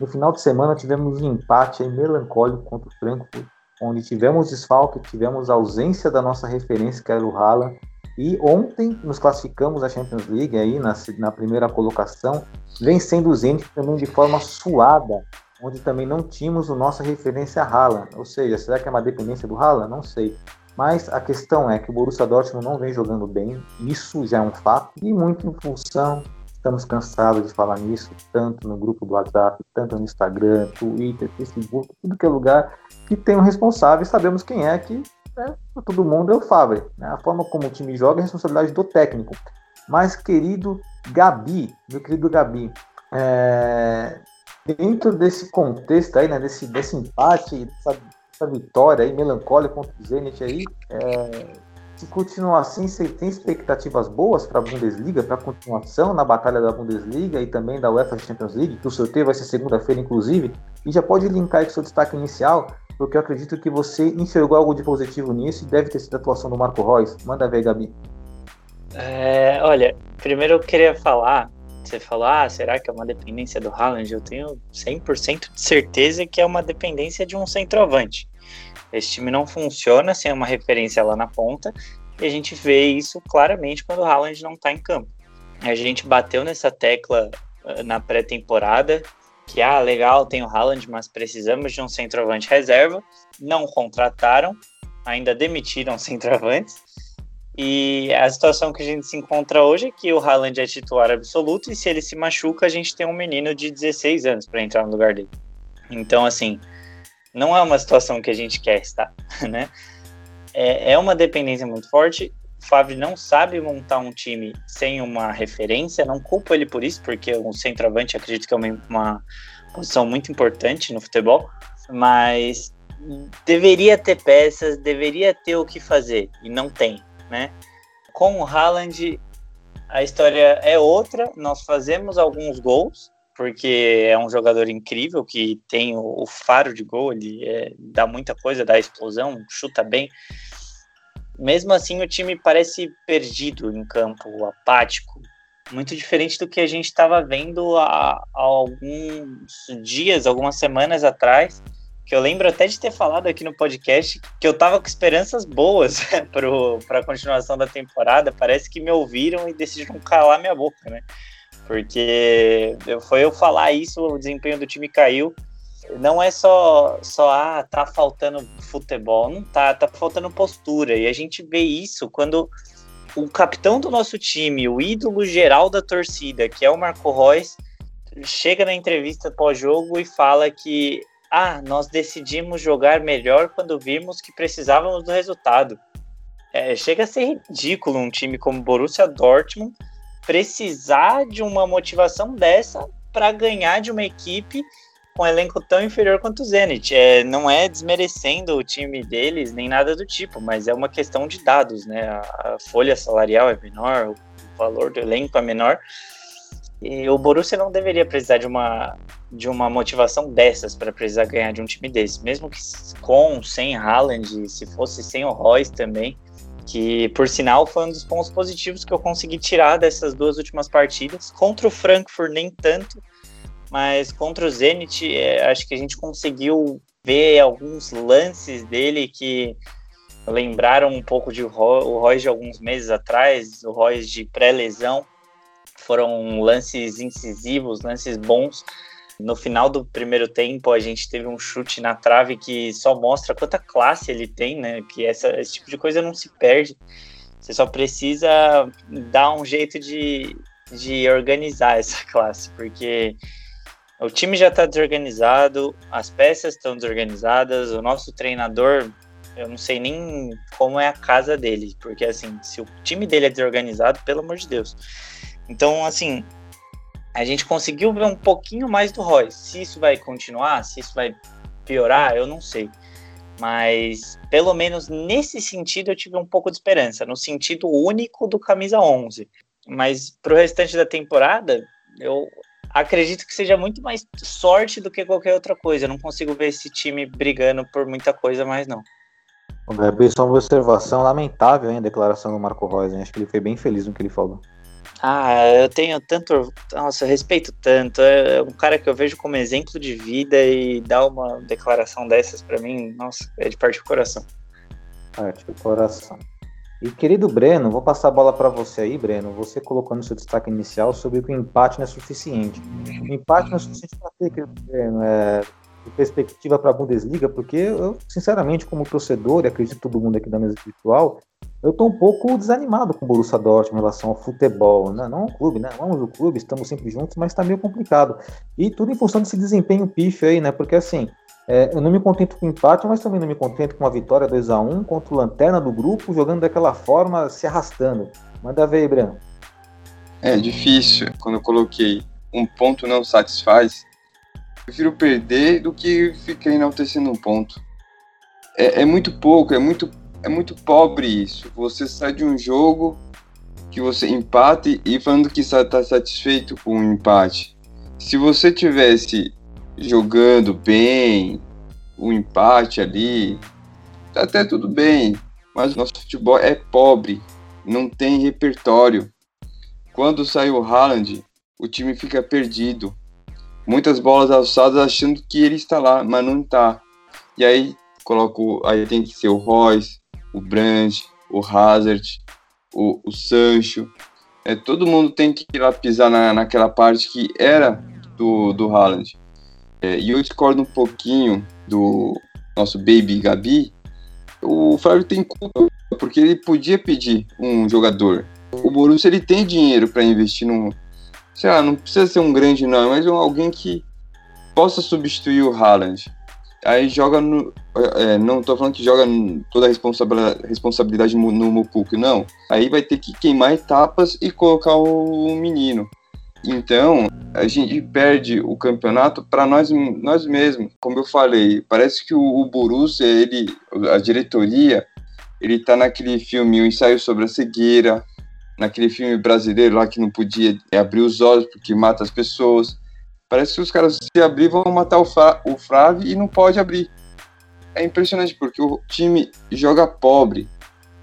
No final de semana tivemos um empate melancólico contra o Frankfurt, onde tivemos desfalque, tivemos ausência da nossa referência, que era o Haaland, e ontem nos classificamos à Champions League aí na, na primeira colocação, vencendo o Zenit também de forma suada, onde também não tínhamos o nossa referência Haaland. Ou seja, será que é uma dependência do Haaland? Não sei. Mas a questão é que o Borussia Dortmund não vem jogando bem, isso já é um fato, e muito em função, estamos cansados de falar nisso, tanto no grupo do WhatsApp, tanto no Instagram, Twitter, Facebook, tudo que é lugar que tem um responsável, sabemos quem é que né, todo mundo é o Favre. Né? A forma como o time joga é responsabilidade do técnico. Mas, querido Gabi, meu querido Gabi, é, dentro desse contexto aí, né, desse, desse empate, dessa, dessa vitória aí, melancólica contra o Zenit aí, é, se continuar assim, você tem expectativas boas para a Bundesliga, para a continuação na batalha da Bundesliga e também da UEFA Champions League, que o sorteio vai ser segunda-feira, inclusive, e já pode linkar aí com o seu destaque inicial, porque eu acredito que você enxergou algo de positivo nisso e deve ter sido a atuação do Marco Reus. Manda ver, Gabi. É, olha, primeiro eu queria falar, você falou, ah, será que é uma dependência do Haaland? Eu tenho 100% de certeza que é uma dependência de um centroavante. Esse time não funciona sem uma referência lá na ponta, e a gente vê isso claramente quando o Haaland não está em campo. A gente bateu nessa tecla uh, na pré-temporada, que, ah, legal, tem o Haaland, mas precisamos de um centroavante reserva. Não contrataram, ainda demitiram centroavantes. E a situação que a gente se encontra hoje é que o Haaland é titular absoluto e se ele se machuca, a gente tem um menino de 16 anos para entrar no lugar dele. Então, assim, não é uma situação que a gente quer estar, (laughs) né? É, é uma dependência muito forte. O Favre não sabe montar um time sem uma referência, não culpo ele por isso, porque o centroavante acredito que é uma, uma posição muito importante no futebol, mas deveria ter peças, deveria ter o que fazer, e não tem, né? Com o Haaland, a história é outra, nós fazemos alguns gols, porque é um jogador incrível que tem o, o faro de gol, ele é, dá muita coisa, dá explosão, chuta bem, mesmo assim o time parece perdido em campo, apático, muito diferente do que a gente estava vendo há, há, alguns dias, algumas semanas atrás, que eu lembro até de ter falado aqui no podcast que eu estava com esperanças boas (laughs) para a continuação da temporada. Parece que me ouviram e decidiram calar minha boca, né? Porque foi eu falar isso, o desempenho do time caiu não é só, só ah, tá faltando futebol, não tá, tá faltando postura. E a gente vê isso quando o capitão do nosso time, o ídolo geral da torcida, que é o Marco Reus, chega na entrevista pós-jogo e fala que ah, nós decidimos jogar melhor quando vimos que precisávamos do resultado. É, chega a ser ridículo um time como Borussia Dortmund precisar de uma motivação dessa para ganhar de uma equipe com um elenco tão inferior quanto o Zenit. É, não é desmerecendo o time deles, nem nada do tipo, mas é uma questão de dados, né? A, a folha salarial é menor, o valor do elenco é menor. E o Borussia não deveria precisar de uma, de uma motivação dessas para precisar ganhar de um time desse. Mesmo que com, sem Haaland, se fosse sem o Royce também, que por sinal foi um dos pontos positivos que eu consegui tirar dessas duas últimas partidas. Contra o Frankfurt, nem tanto, mas contra o Zenit, é, acho que a gente conseguiu ver alguns lances dele que lembraram um pouco de o Royce de alguns meses atrás, o Royce de pré-lesão. Foram lances incisivos, lances bons. No final do primeiro tempo, a gente teve um chute na trave que só mostra quanta classe ele tem, né? Que essa, esse tipo de coisa não se perde. Você só precisa dar um jeito de, de organizar essa (laughs) classe, porque o time já está desorganizado, as peças estão desorganizadas, o nosso treinador, eu não sei nem como é a casa dele, porque assim, se o time dele é desorganizado, pelo amor de Deus. Então, assim, a gente conseguiu ver um pouquinho mais do Roy. Se isso vai continuar, se isso vai piorar, eu não sei. Mas, pelo menos nesse sentido, eu tive um pouco de esperança, no sentido único do camisa 11. Mas para o restante da temporada, eu acredito que seja muito mais sorte do que qualquer outra coisa. Eu não consigo ver esse time brigando por muita coisa mais, não. Gabi, só uma observação lamentável hein, a declaração do Marco Reus. Acho que ele foi bem feliz no que ele falou. Ah, eu tenho tanto. Nossa, eu respeito tanto. É um cara que eu vejo como exemplo de vida e dar uma declaração dessas para mim, nossa, é de parte do coração. Parte do coração. E querido Breno, vou passar a bola para você aí, Breno. Você colocou no seu destaque inicial sobre que o empate não é suficiente. O empate não é suficiente para ter, querido Breno, é, de perspectiva para a Bundesliga, porque eu, sinceramente, como torcedor, e acredito todo mundo aqui da mesa virtual, eu estou um pouco desanimado com o Borussia Dortmund em relação ao futebol, né? Não o clube, né? Vamos o clube, estamos sempre juntos, mas está meio complicado. E tudo em função desse desempenho pífio aí, né? Porque assim, é, eu não me contento com empate, mas também não me contento com a vitória 2 a 1 contra o Lanterna do grupo, jogando daquela forma, se arrastando. Manda ver aí, Breno. É difícil. Quando eu coloquei um ponto não satisfaz, prefiro perder do que ficar enaltecendo um ponto. É, é muito pouco, é muito, é muito pobre isso. Você sai de um jogo que você empate e falando que está satisfeito com o empate. Se você tivesse jogando bem, um empate ali, tá até tudo bem, mas nosso futebol é pobre, não tem repertório. Quando sai o Haaland, o time fica perdido. Muitas bolas alçadas achando que ele está lá, mas não está. E aí coloco, aí tem que ser o Royce, o Brandt, o Hazard, o, o Sancho. É, todo mundo tem que ir lá pisar na, naquela parte que era do, do Haaland. É, e eu discordo um pouquinho do nosso baby Gabi. O Flávio tem culpa, porque ele podia pedir um jogador. O Borussia ele tem dinheiro para investir num. Sei lá, não precisa ser um grande nome, mas um, alguém que possa substituir o Haaland. Aí joga no. É, não tô falando que joga toda a responsabilidade, responsabilidade no Mupuk, não. Aí vai ter que queimar etapas e colocar o menino. Então, a gente perde o campeonato para nós, nós mesmos. Como eu falei, parece que o, o Borussia, ele, a diretoria, ele tá naquele filme O Ensaio sobre a Cegueira, naquele filme brasileiro lá que não podia abrir os olhos porque mata as pessoas. Parece que os caras se abrir vão matar o, Fra, o Flávio e não pode abrir. É impressionante porque o time joga pobre,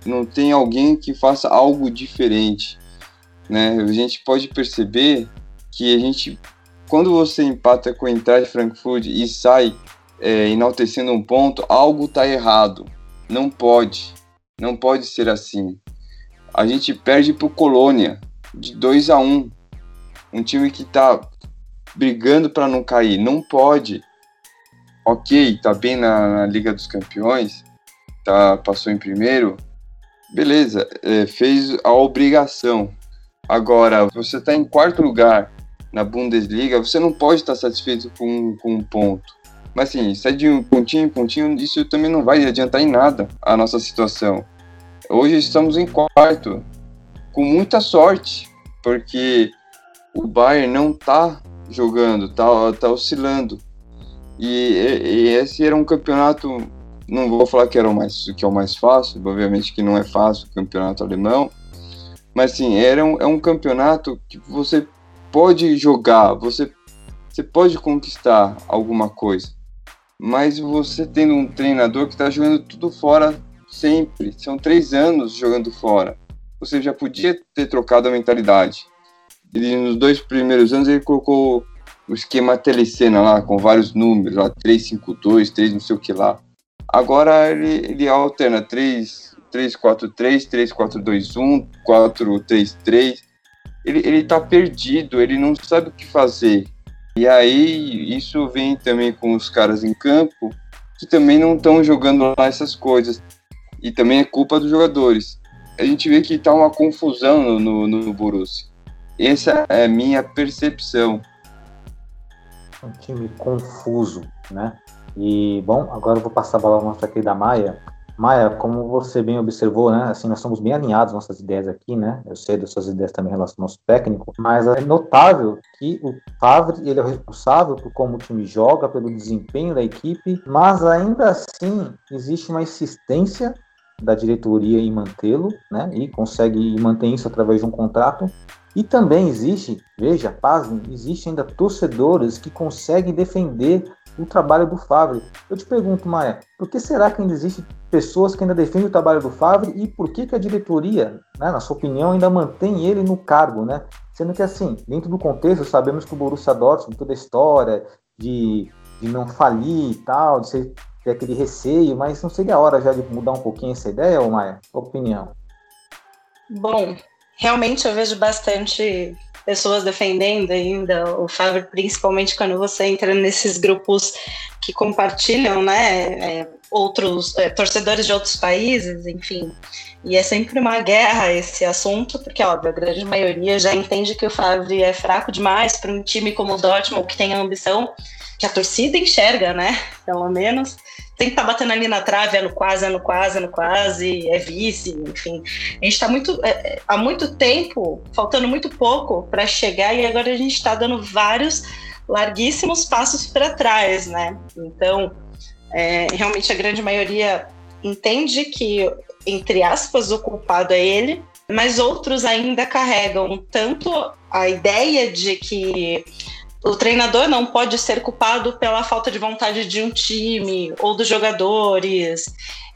não tem alguém que faça algo diferente né? A gente pode perceber que a gente, quando você empata com a entrada de Frankfurt e sai é, enaltecendo um ponto, algo está errado. Não pode, não pode ser assim. A gente perde para o Colônia de 2 a 1 um, um time que está brigando para não cair. Não pode. Ok, tá bem na, na, Liga dos Campeões, tá, passou em primeiro, beleza, é, fez a obrigação. Agora, você está em quarto lugar na Bundesliga, você não pode estar satisfeito com, com um ponto. Mas assim, sai de um pontinho em pontinho, isso também não vai adiantar em nada a nossa situação. Hoje estamos em quarto, com muita sorte, porque o Bayern não está jogando, está tá oscilando. E, e, esse era um campeonato, não vou falar que era o mais que é o mais fácil, obviamente que não é fácil o campeonato alemão, mas assim, era um, é um campeonato que você pode jogar, você, você pode conquistar alguma coisa. Mas você tendo um treinador que está jogando tudo fora sempre. São três anos jogando fora. Você já podia ter trocado a mentalidade. Ele, nos dois primeiros anos ele colocou o esquema telecena lá, com vários números, lá, 352, 3 não sei o que lá. Agora ele, ele alterna 3, 343, 3421, 433. Ele, ele tá perdido, ele não sabe o que fazer. E aí, isso vem também com os caras em campo, que também não estão jogando lá essas coisas. E também é culpa dos jogadores. A gente vê que tá uma confusão no, no, no Borussia. Essa é a minha percepção. Um time confuso, né? E, bom, agora eu vou passar a bola para aqui da Maia. Maia, como você bem observou, né, assim, nós somos bem alinhados nossas ideias aqui, né, eu sei das suas ideias também em relação ao nosso técnico, mas é notável que o Favre, ele é responsável por como o time joga, pelo desempenho da equipe, mas ainda assim existe uma insistência da diretoria em mantê-lo, né, e consegue manter isso através de um contrato, e também existe, veja, pasme, existe ainda torcedores que conseguem defender o trabalho do Favre. Eu te pergunto, Maia, por que será que ainda existem pessoas que ainda defendem o trabalho do Favre e por que, que a diretoria, né, na sua opinião, ainda mantém ele no cargo, né? Sendo que, assim, dentro do contexto, sabemos que o Borussia Dortmund, toda a história de, de não falir e tal, de ser, ter aquele receio, mas não seria a hora já de mudar um pouquinho essa ideia, ou Maia? Sua opinião? Bom, realmente eu vejo bastante pessoas defendendo ainda o Favre, principalmente quando você entra nesses grupos que compartilham, né, é, outros é, torcedores de outros países, enfim. E é sempre uma guerra esse assunto, porque, óbvio, a grande maioria já entende que o Favre é fraco demais para um time como o Dortmund, que tem a ambição que a torcida enxerga, né, pelo menos, tem que estar tá batendo ali na trave, é no quase, é no quase, é no quase, é vice, enfim. A gente está muito, é, é, há muito tempo, faltando muito pouco para chegar e agora a gente está dando vários larguíssimos passos para trás, né? Então, é, realmente a grande maioria entende que, entre aspas, o culpado é ele, mas outros ainda carregam tanto a ideia de que o treinador não pode ser culpado pela falta de vontade de um time ou dos jogadores.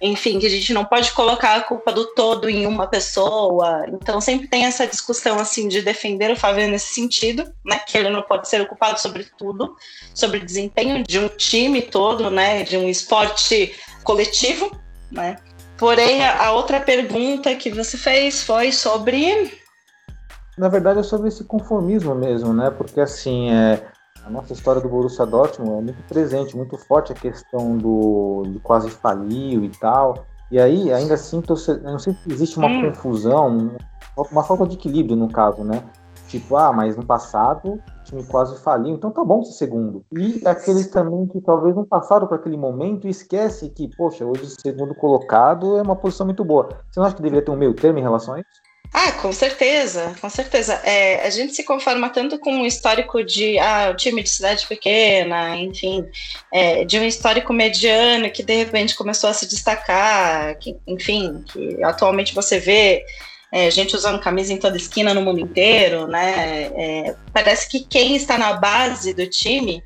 Enfim, que a gente não pode colocar a culpa do todo em uma pessoa. Então sempre tem essa discussão assim de defender o Fábio nesse sentido, né? Que ele não pode ser culpado sobre tudo, sobre o desempenho de um time todo, né? De um esporte coletivo, né? Porém, a outra pergunta que você fez foi sobre na verdade é sobre esse conformismo mesmo, né? Porque assim, é, a nossa história do Borussia Dortmund é muito presente, muito forte a questão do de quase faliu e tal. E aí, ainda assim, eu não sei se existe uma hum. confusão, uma falta de equilíbrio no caso, né? Tipo, ah, mas no passado o time quase faliu, então tá bom ser segundo. E aqueles também que talvez não passaram por aquele momento e esquece que, poxa, hoje segundo colocado é uma posição muito boa. Você não acha que deveria ter um meio termo em relação a isso? Ah, com certeza, com certeza. É, a gente se conforma tanto com um histórico de ah, o time de cidade pequena, enfim, é, de um histórico mediano que de repente começou a se destacar, que, enfim, que atualmente você vê é, gente usando camisa em toda esquina no mundo inteiro, né? É, parece que quem está na base do time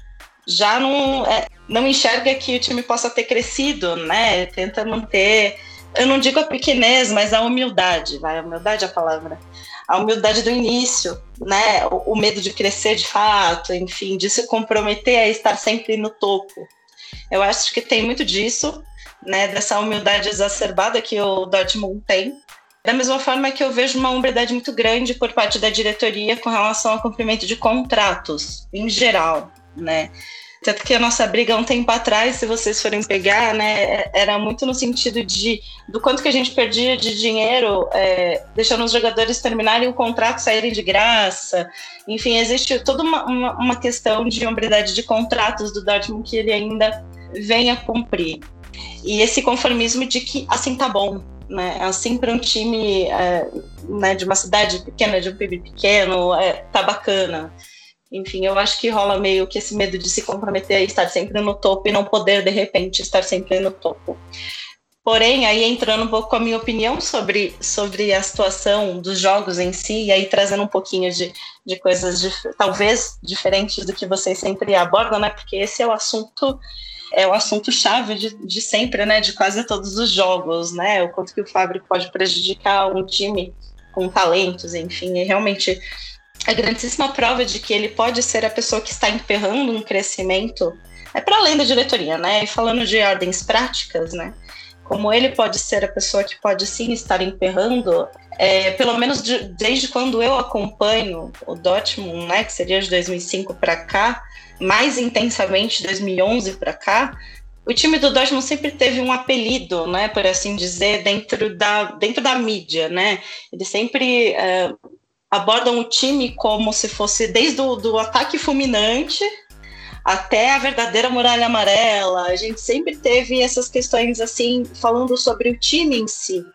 já não, é, não enxerga que o time possa ter crescido, né? Tenta manter eu não digo a pequenez, mas a humildade, vai, a humildade é a palavra. A humildade do início, né? O, o, medo de crescer de fato, enfim, de se comprometer a estar sempre no topo. Eu acho que tem muito disso, né? Dessa humildade exacerbada que o Dortmund tem. Da mesma forma que eu vejo uma humildade muito grande por parte da diretoria com relação ao cumprimento de contratos, em geral, né? Tanto que a nossa briga um tempo atrás, se vocês forem pegar, né, era muito no sentido de do quanto que a gente perdia de dinheiro é, deixando os jogadores terminarem o contrato, saírem de graça. Enfim, existe toda uma, uma, uma questão de hombridade de contratos do Dortmund que ele ainda vem a cumprir. E esse conformismo de que assim tá bom, né? Assim para um time é, né, de uma cidade pequena, de um PIB pequeno, é, tá bacana. Enfim, eu acho que rola meio que esse medo de se comprometer a estar sempre no topo e não poder, de repente, estar sempre no topo. Porém, aí entrando um pouco com a minha opinião sobre, sobre a situação dos jogos em si, e aí trazendo um pouquinho de, de coisas dif talvez diferentes do que vocês sempre abordam, né? Porque esse é o assunto é o assunto chave de, de sempre, né? De quase todos os jogos, né? O quanto que o Fábio pode prejudicar um time com talentos, enfim, e realmente a grandíssima prova de que ele pode ser a pessoa que está emperrando um crescimento é para além da diretoria, né? E falando de ordens práticas, né? Como ele pode ser a pessoa que pode sim estar emperrando, é, pelo menos de, desde quando eu acompanho o Dortmund, né, que seria de 2005 para cá, mais intensamente 2011 para cá, o time do Dortmund sempre teve um apelido, né, por assim dizer, dentro da, dentro da mídia, né? Eles sempre é, abordam o time como se fosse desde o do ataque fulminante até a verdadeira muralha amarela. A gente sempre teve essas questões assim, falando sobre o time em si.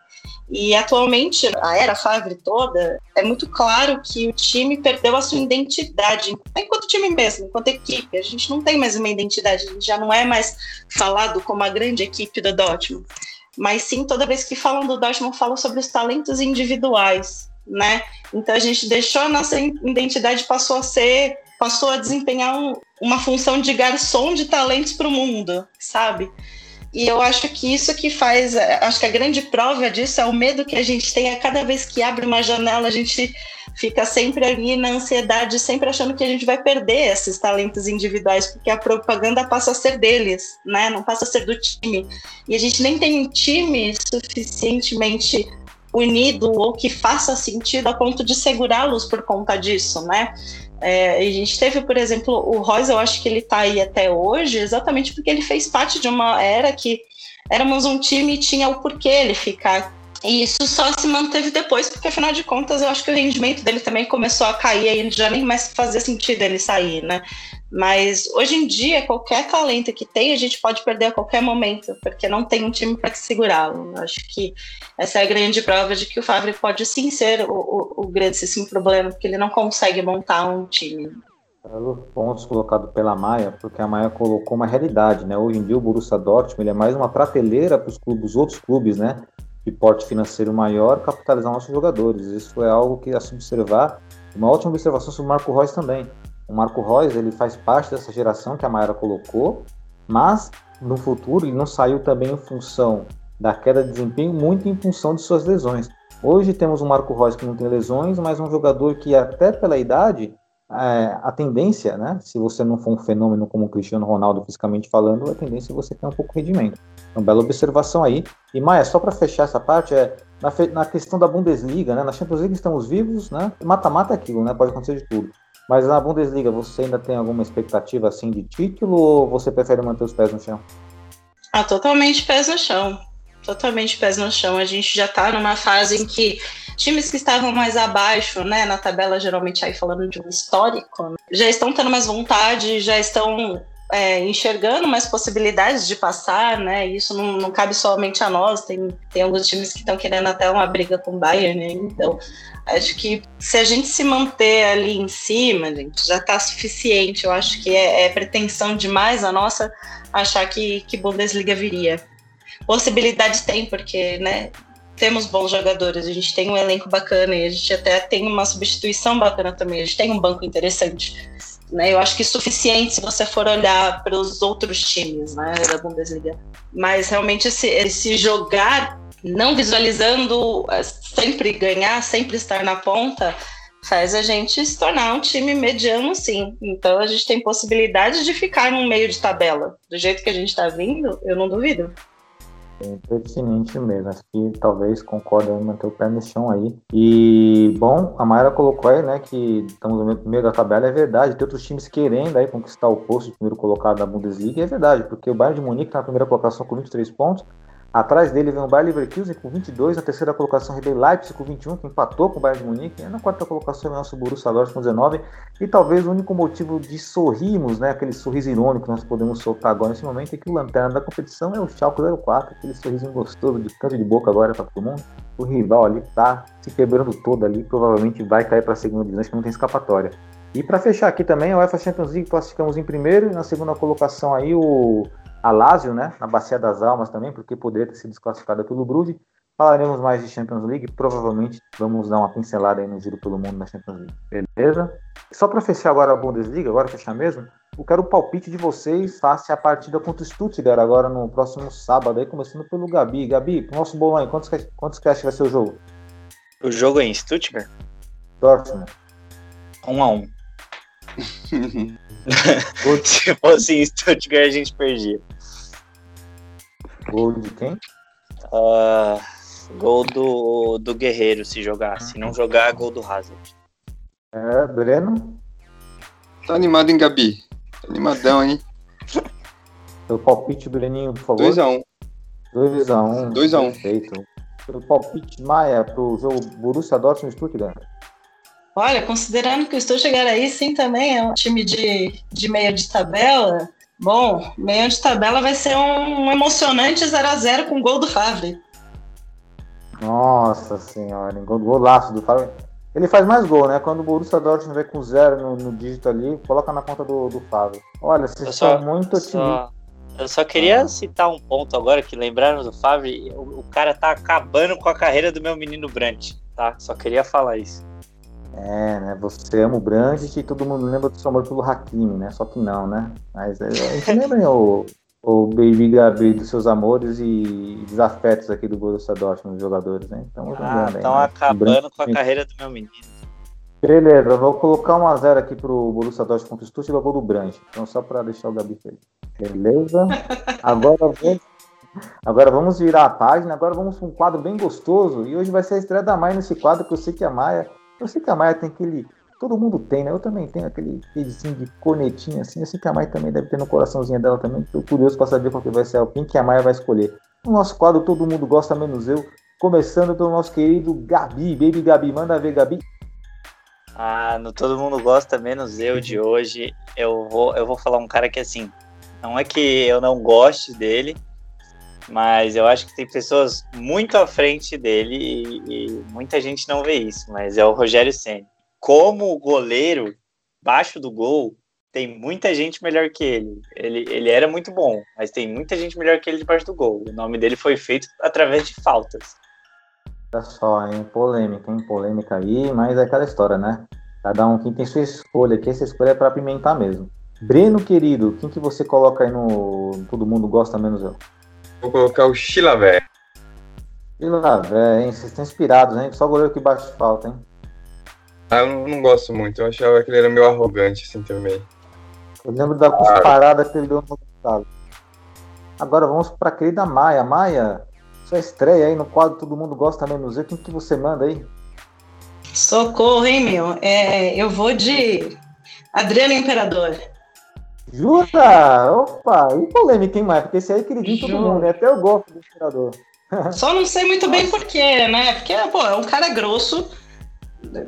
E atualmente, a era Favre toda, é muito claro que o time perdeu a sua identidade, enquanto time mesmo, enquanto equipe. A gente não tem mais uma identidade, a gente já não é mais falado como a grande equipe do Dortmund. Mas sim, toda vez que falam do Dortmund, falam sobre os talentos individuais, né? Então a gente deixou a nossa identidade, passou a ser, passou a desempenhar um, uma função de garçom de talentos para o mundo, sabe? E eu acho que isso que faz, acho que a grande prova disso é o medo que a gente tem a cada vez que abre uma janela, a gente fica sempre ali na ansiedade, sempre achando que a gente vai perder esses talentos individuais, porque a propaganda passa a ser deles, né? Não passa a ser do time. E a gente nem tem um time suficientemente unido ou que faça sentido a ponto de segurá-los por conta disso, né? É, a gente teve, por exemplo, o Royce, eu acho que ele está aí até hoje, exatamente porque ele fez parte de uma era que éramos um time e tinha o porquê ele ficar. E isso só se manteve depois, porque afinal de contas eu acho que o rendimento dele também começou a cair, aí já nem mais fazia sentido ele sair, né? Mas hoje em dia, qualquer talento que tem, a gente pode perder a qualquer momento, porque não tem um time para segurá-lo. Acho que essa é a grande prova de que o Favre pode sim ser o, o, o grandíssimo problema, porque ele não consegue montar um time. Pelos pontos colocados pela Maia, porque a Maia colocou uma realidade, né? Hoje em dia o Borussia Dortmund é mais uma prateleira para os clubes, outros clubes, né? De porte financeiro maior, capitalizar nossos jogadores. Isso é algo que a se observar. Uma ótima observação sobre o Marco Reus também o Marco Reus ele faz parte dessa geração que a Mayara colocou, mas no futuro ele não saiu também em função da queda de desempenho, muito em função de suas lesões. Hoje temos um Marco Reus que não tem lesões, mas um jogador que até pela idade, é, a tendência, né, se você não for um fenômeno como o Cristiano Ronaldo fisicamente falando, a tendência é você ter um pouco de rendimento. Então, bela observação aí. E Maia, só para fechar essa parte, é na, na, questão da Bundesliga, né, na Champions League estamos vivos, né, mata-mata é aquilo, né, pode acontecer de tudo. Mas na Bundesliga, você ainda tem alguma expectativa assim de título ou você prefere manter os pés no chão? Ah, totalmente pés no chão. Totalmente pés no chão. A gente já tá numa fase em que times que estavam mais abaixo, né, na tabela, geralmente aí falando de um histórico, né, já estão tendo mais vontade, já estão é, enxergando mais possibilidades de passar, né? Isso não, não, cabe somente a nós, tem, tem alguns times que estão querendo até uma briga com o Bayern, né? Então, acho que se a gente se manter ali em cima, gente, já está suficiente. Eu acho que é, é, pretensão demais a nossa achar que, que Bundesliga viria. Possibilidades tem, porque, né? Temos bons jogadores, a gente tem um elenco bacana e a gente até tem uma substituição bacana também, a gente tem um banco interessante. Né? Eu acho que suficiente se você for olhar para os outros times né, da Bundesliga. Mas realmente esse, esse jogar, não visualizando é, sempre ganhar, sempre estar na ponta, faz a gente se tornar um time mediano, sim. Então a gente tem possibilidade de ficar no meio de tabela. Do jeito que a gente está vindo, eu não duvido pertinente mesmo. Acho que talvez concordem em manter o pé no chão aí. E, bom, a Mayra colocou aí, né, que estamos no meio da tabela. É verdade, tem outros times querendo aí conquistar o posto de primeiro colocado da Bundesliga. É verdade, porque o Bayern de Munique está na primeira colocação com 23 pontos. Atrás dele vem o Bayer Leverkusen com 22, na terceira colocação RB Leipzig com 21, que empatou com o Bayern de Munique, e na quarta colocação o nosso Borussia Dortmund com 19, e talvez o único motivo de sorrirmos, né, aquele sorriso irônico que nós podemos soltar agora nesse momento, é que o lanterna da competição é o Schalke 04, aquele sorriso gostoso de canto de boca agora para todo mundo. O rival ali tá se quebrando todo ali, provavelmente vai cair para a segunda divisão, que não tem escapatória. E para fechar aqui também, a UEFA Champions League classificamos em primeiro, e na segunda colocação aí o a Lazio, né, na Bacia das Almas também, porque poderia ter sido desclassificada pelo Bruges. Falaremos mais de Champions League, provavelmente vamos dar uma pincelada aí no giro pelo mundo na Champions League, beleza? Só para fechar agora a Bundesliga, agora fechar mesmo, eu quero o palpite de vocês face a partida contra o Stuttgart agora no próximo sábado, aí começando pelo Gabi. Gabi, pro nosso bolão aí, quantos, quantos que acha que vai ser o jogo? O jogo é em Stuttgart? Dortmund. Um a um. (laughs) (laughs) Se fosse em Stuttgart, a gente perdia. Gol de quem? Ah, gol do, do Guerreiro, se jogar. Se não jogar, gol do Hazard. É, Breno? Tá animado, hein, Gabi? Tá animadão, hein? Seu palpite, Breninho, por favor. 2x1. 2x1. 2x1. Perfeito. Seu palpite, Maia, pro jogo Borussia Dortmund e Stuttgart. Olha, considerando que o Stuttgart aí sim também é um time de, de meio de tabela, bom, meio de tabela vai ser um emocionante 0x0 com gol do Favre. Nossa senhora, gol, golaço do Fábio. Ele faz mais gol, né? Quando o Borussia Dortmund vem com zero no, no dígito ali, coloca na conta do, do Fábio. Olha, vocês Eu só- são muito otimistas. Eu só queria citar um ponto agora que lembraram do Fábio. O, o cara tá acabando com a carreira do meu menino Brant, tá? Só queria falar isso. É, né? Você ama o Brandt e todo mundo lembra do seu amor pelo Hakimi, né? Só que não, né? Mas é, a gente lembra hein, o, o Baby Gabi dos seus amores e desafetos aqui do Borussia Dortmund, jogadores, né? Estamos Ah, estão né? Acabando com a carreira do meu menino. Beleza, vou colocar 1x0 aqui pro Borussia Dortmund contra o Stuttgart, gol do Brandt. Então só para deixar o Gabi feliz. Beleza? Agora (laughs) vamos, agora vamos virar a página, agora vamos para um quadro bem gostoso. E hoje vai ser a estreia da Maia nesse quadro, que eu sei que a Maia. Eu sei que a Maia tem aquele. Todo mundo tem, né? Eu também tenho aquele pedacinho de cornetinha assim. Eu sei que a Maia também deve ter no coraçãozinho dela também. Tô curioso para saber qual que vai ser quem que a Maia vai escolher. O nosso quadro Todo Mundo Gosta Menos Eu. Começando pelo nosso querido Gabi, Baby Gabi. Manda ver, Gabi. Ah, no Todo Mundo Gosta, menos eu de hoje. Eu vou, eu vou falar um cara que, assim, não é que eu não goste dele, mas eu acho que tem pessoas muito à frente dele e, e muita gente não vê isso, mas é o Rogério Senna. Como goleiro, baixo do gol, tem muita gente melhor que ele. ele. Ele era muito bom, mas tem muita gente melhor que ele debaixo do gol. O nome dele foi feito através de faltas. Olha só, hein? Polêmica, hein? Polêmica aí, mas é aquela história, né? Cada um quem tem sua escolha, que essa escolha é pra pimentar mesmo. Breno, querido, quem que você coloca aí no Todo Mundo Gosta Menos Eu? Vou colocar o Chilavé. Velho, hein? Vocês estão inspirados, hein? Só goleiro que bate falta, hein? Ah, eu não, não gosto muito. Eu achava que ele era meio arrogante, assim, também. Eu lembro da cusparada que ele deu no resultado. Agora vamos pra querida Maia. Maia, sua estreia aí no quadro Todo Mundo Gosta Menos Eu. Quem que você manda aí? Socorro, hein, meu? É, eu vou de Adriano Imperador. Jura? Opa, e polêmica, hein, Maia? Porque esse aí queridinho todo mundo, né? Até eu gosto do Imperador. (laughs) Só não sei muito bem porquê, né? Porque, pô, é um cara grosso.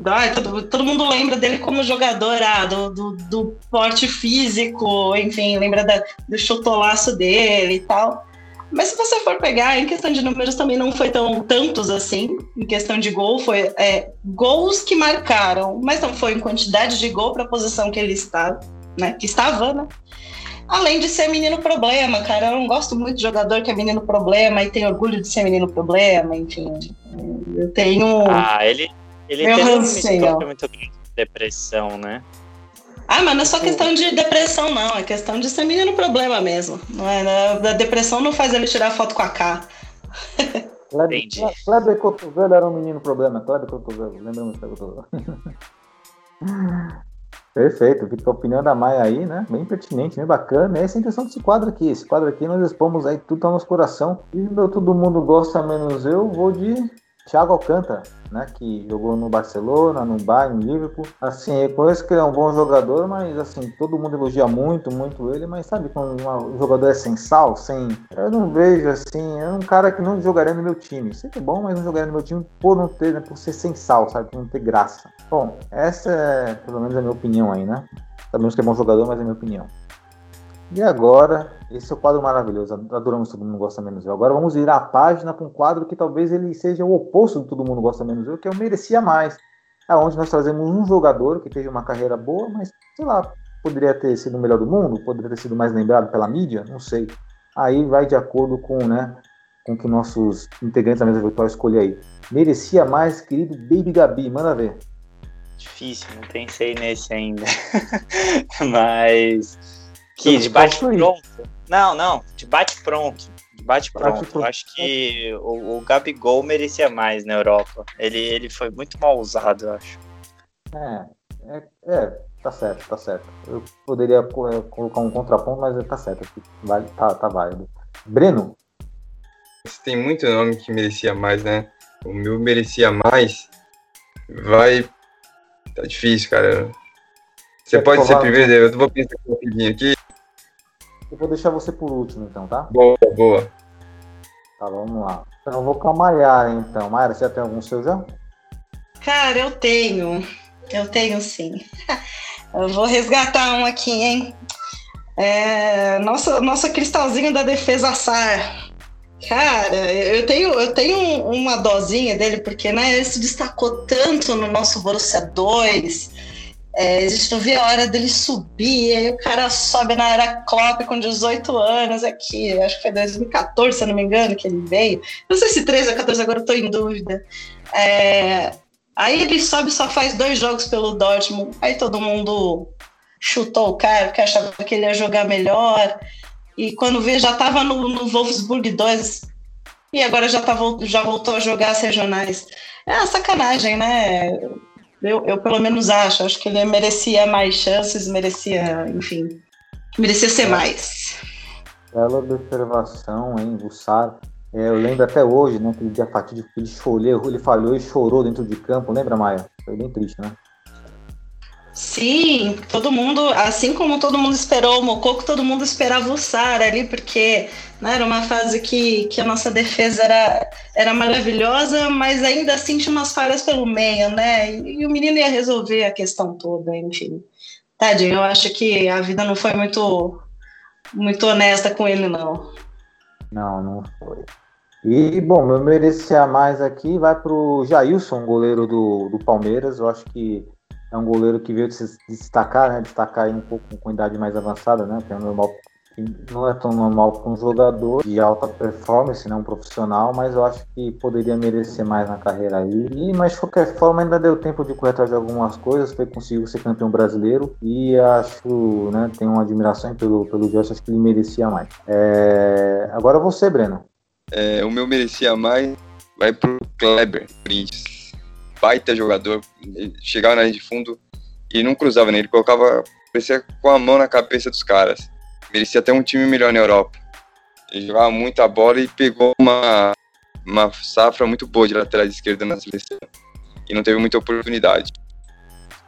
Ai, todo, todo mundo lembra dele como jogador, ah, do, do, do porte físico, enfim, lembra da- do chutolaço dele e tal. Mas se você for pegar, em questão de números também não foi tão tantos assim. Em questão de gol, foi é, gols que marcaram, mas não foi em quantidade de gol para a posição que ele estava, né? Que estava, né? Além de ser menino problema, cara, eu não gosto muito de jogador que é menino problema e tem orgulho de ser menino problema, enfim. Eu tenho. Ah, ele, ele Meu teve uma rancinho. história muito grande de depressão, né? Ah, mas não é só questão de depressão, não. É questão de ser menino problema mesmo. Não é, né? A depressão não faz ele tirar foto com a K. (laughs) Kleber, Entendi. Kleber Cotovelo era um menino problema. Kleber Cotovelo, lembramos do Kleber Cotovelo. (laughs) Perfeito, fica a opinião da Maia aí, né? Bem pertinente, bem bacana. Essa é a intenção desse quadro aqui. Esse quadro aqui nós expomos aí tudo ao nosso coração. E meu todo mundo gosta menos eu, vou de Thiago Alcântara, né? Que jogou no Barcelona, no Bayern, no Liverpool. Assim, eu conheço que ele é um bom jogador, mas assim, todo mundo elogia muito, muito ele, mas sabe quando um jogador é sem sal, sem. Eu não vejo assim, é um cara que não jogaria no meu time. Sei que é bom, mas não jogaria no meu time por não ter, né? Por ser sem sal, sabe? Por não ter graça. Bom, essa é pelo menos a minha opinião aí, né? Sabemos que é bom jogador, mas é a minha opinião. E agora, esse é o quadro maravilhoso. Adoramos Todo Mundo Gosta Menos Eu. Agora vamos virar a página para um quadro que talvez ele seja o oposto do Todo Mundo Gosta Menos Eu, que o Merecia Mais. É onde nós trazemos um jogador que teve uma carreira boa, mas, sei lá, poderia ter sido o melhor do mundo, poderia ter sido mais lembrado pela mídia, não sei. Aí vai de acordo com, né, com que nossos integrantes da mesa virtual escolher aí. Merecia mais, querido Baby Gabi, manda ver. Difícil, não pensei nesse ainda. (laughs) Mas. Que de bate posso ir. pronto. Não, não, de bate pronto. De bate pronto. Bate acho que o, o Gabigol merecia mais na Europa. Ele, ele foi muito mal usado, eu acho. É, É, é, tá certo, tá certo. Eu poderia colocar um contraponto, mas tá certo. Vale, tá, tá válido. Breno? Tem muito nome que merecia mais, né? O meu merecia mais. Vai. Tá difícil, cara. Você Quer pode ser primeiro, eu vou pensar um pouquinho aqui. Eu vou deixar você por último, então, tá? Boa, boa. Tá, vamos lá. Então eu vou com a Mayara, então. Mayara, você já tem algum seu já? Cara, eu tenho. Eu tenho sim. (laughs) Eu vou resgatar um aqui, hein? É, nossa, nossa cristalzinho da defesa SAR. Cara, eu tenho, eu tenho uma dosinha dele, porque né, ele se destacou tanto no nosso Borussia 2. É, a gente não via a hora dele subir, aí o cara sobe na era com 18 anos aqui, acho que foi 2014, se eu não me engano, que ele veio. Não sei se 13 ou 14, agora tô em dúvida. É, aí ele sobe só faz dois jogos pelo Dortmund, aí todo mundo chutou o cara, porque achava que ele ia jogar melhor, e quando vê já tava no, no Wolfsburg 2, e agora já, tá, já voltou a jogar as regionais. É uma sacanagem, né? Eu, eu pelo menos acho. Acho que ele merecia mais chances, merecia, enfim, merecia ser mais. Bela observação, hein? O Sar. É, eu lembro até hoje, né? Aquele dia fatídico que ele chorou, ele falhou e chorou dentro de campo. Lembra, Maia? Foi bem triste, né? Sim, todo mundo, assim como todo mundo esperou o Mococo, todo mundo esperava o Sara ali, porque né, era uma fase que, que a nossa defesa era, era maravilhosa, mas ainda assim tinha umas falhas pelo meio, né? E, e o menino ia resolver a questão toda, enfim. Tadinho, eu acho que a vida não foi muito, muito honesta com ele, não. Não, não foi. E, bom, meu merecia mais aqui vai para o Jailson, goleiro do, do Palmeiras. Eu acho que é um goleiro que veio se destacar, né? Destacar um pouco com idade mais avançada, né? Que é normal, não é tão normal para um jogador de alta performance, né? Um profissional, mas eu acho que poderia merecer mais na carreira aí. E, mas de qualquer forma, ainda deu tempo de correr atrás de algumas coisas, foi conseguiu ser campeão brasileiro e acho, né? Tenho uma admiração pelo, pelo Jorge, acho que ele merecia mais. É... Agora você, Breno. É, o meu merecia mais vai pro Kleber Corinthians baita jogador, chegava na linha de fundo e não cruzava nele, colocava, parecia com a mão na cabeça dos caras. Merecia até um time melhor na Europa. Ele jogava muita bola e pegou uma, uma safra muito boa de lateral esquerda na seleção. E não teve muita oportunidade.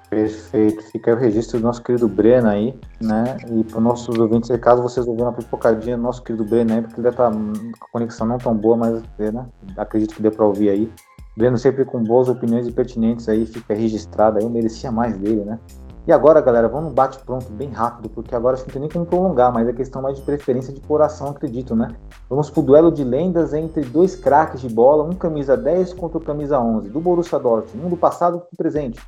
Perfeito. Fica o registro do nosso querido Breno aí, né? E para os nossos ouvintes, caso vocês ouviram uma pipocadinha nosso querido Breno aí, porque ele deve estar tá com a conexão não tão boa, mas né? acredito que dê para ouvir aí. Breno sempre com boas opiniões e pertinentes aí, fica registrado aí, eu merecia mais dele, né? E agora, galera, vamos bate pronto bem rápido, porque agora acho que não tem nem como prolongar, mas é questão mais de preferência de coração, acredito, né? Vamos pro duelo de lendas entre dois craques de bola, um camisa 10 contra o camisa 11, do Borussia Dortmund, um do passado e do presente.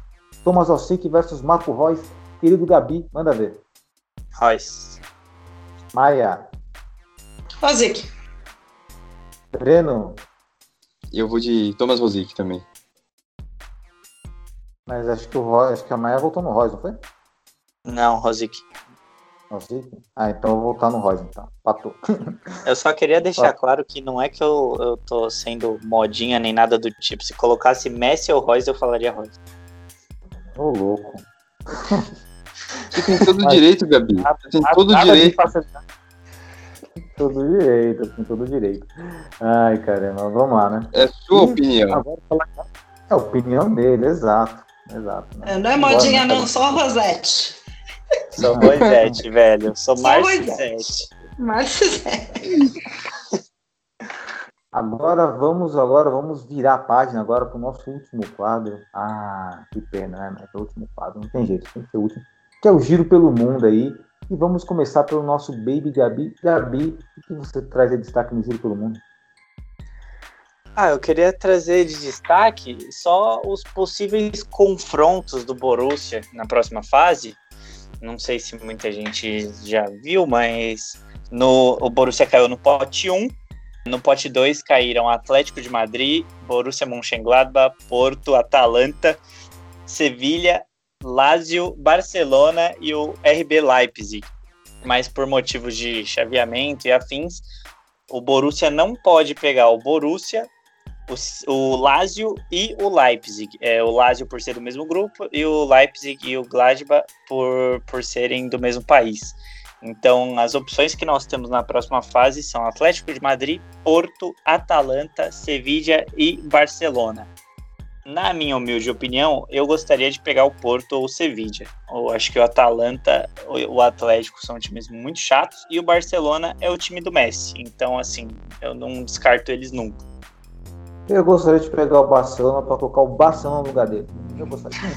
Thomas Alcic versus Marco Reus, querido Gabi, manda ver. Reus. Maia. Alcic. Breno. E eu vou de Thomas Rosick também. Mas acho que o Roy, acho que a Maia voltou no Royce, não foi? Não, Rosick. Rosick? Ah, então eu vou voltar no Royce, então. Patou. eu só queria deixar claro que não é que eu, eu tô sendo modinha nem nada do tipo. Se colocasse Messi ou Royce, eu falaria Royce. Ô, louco. Você tem todo o direito, Gabi. Você tem todo o direito todo direito, com todo direito. Ai, caramba, vamos lá, né? É sua e opinião. Agora, é a opinião dele, exato. Exato. Né? É, não é modinha, não, só Rosette. Sou Rosette, (laughs) velho. Sou Marcisete. Marcisete. Agora vamos, agora vamos virar a página agora para o nosso último quadro. Ah, que pena, né? É o último quadro, não tem jeito, tem que ser o último. Que é o giro pelo mundo aí. E vamos começar pelo nosso Baby Gabi. Gabi, o que você traz de destaque no Giro pelo Mundo? Ah, eu queria trazer de destaque só os possíveis confrontos do Borussia na próxima fase. Não sei se muita gente já viu, mas no, o Borussia caiu no pote 1. No pote 2 caíram Atlético de Madrid, Borussia Mönchengladbach, Porto, Atalanta, Sevilha Lazio, Barcelona e o RB Leipzig. Mas por motivos de chaveamento e afins, o Borussia não pode pegar o Borussia, o, o Lazio e o Leipzig. É, o Lazio por ser do mesmo grupo e o Leipzig e o Gladbach por, por serem do mesmo país. Então, as opções que nós temos na próxima fase são Atlético de Madrid, Porto, Atalanta, Sevilla e Barcelona. Na minha humilde opinião, eu gostaria de pegar o Porto ou o Sevilla. Eu acho que o Atalanta, o Atlético são times muito chatos e o Barcelona é o time do Messi. Então, assim, eu não descarto eles nunca. Eu gostaria de pegar o Barcelona para colocar o Barcelona no lugar dele. Eu gostaria. (laughs)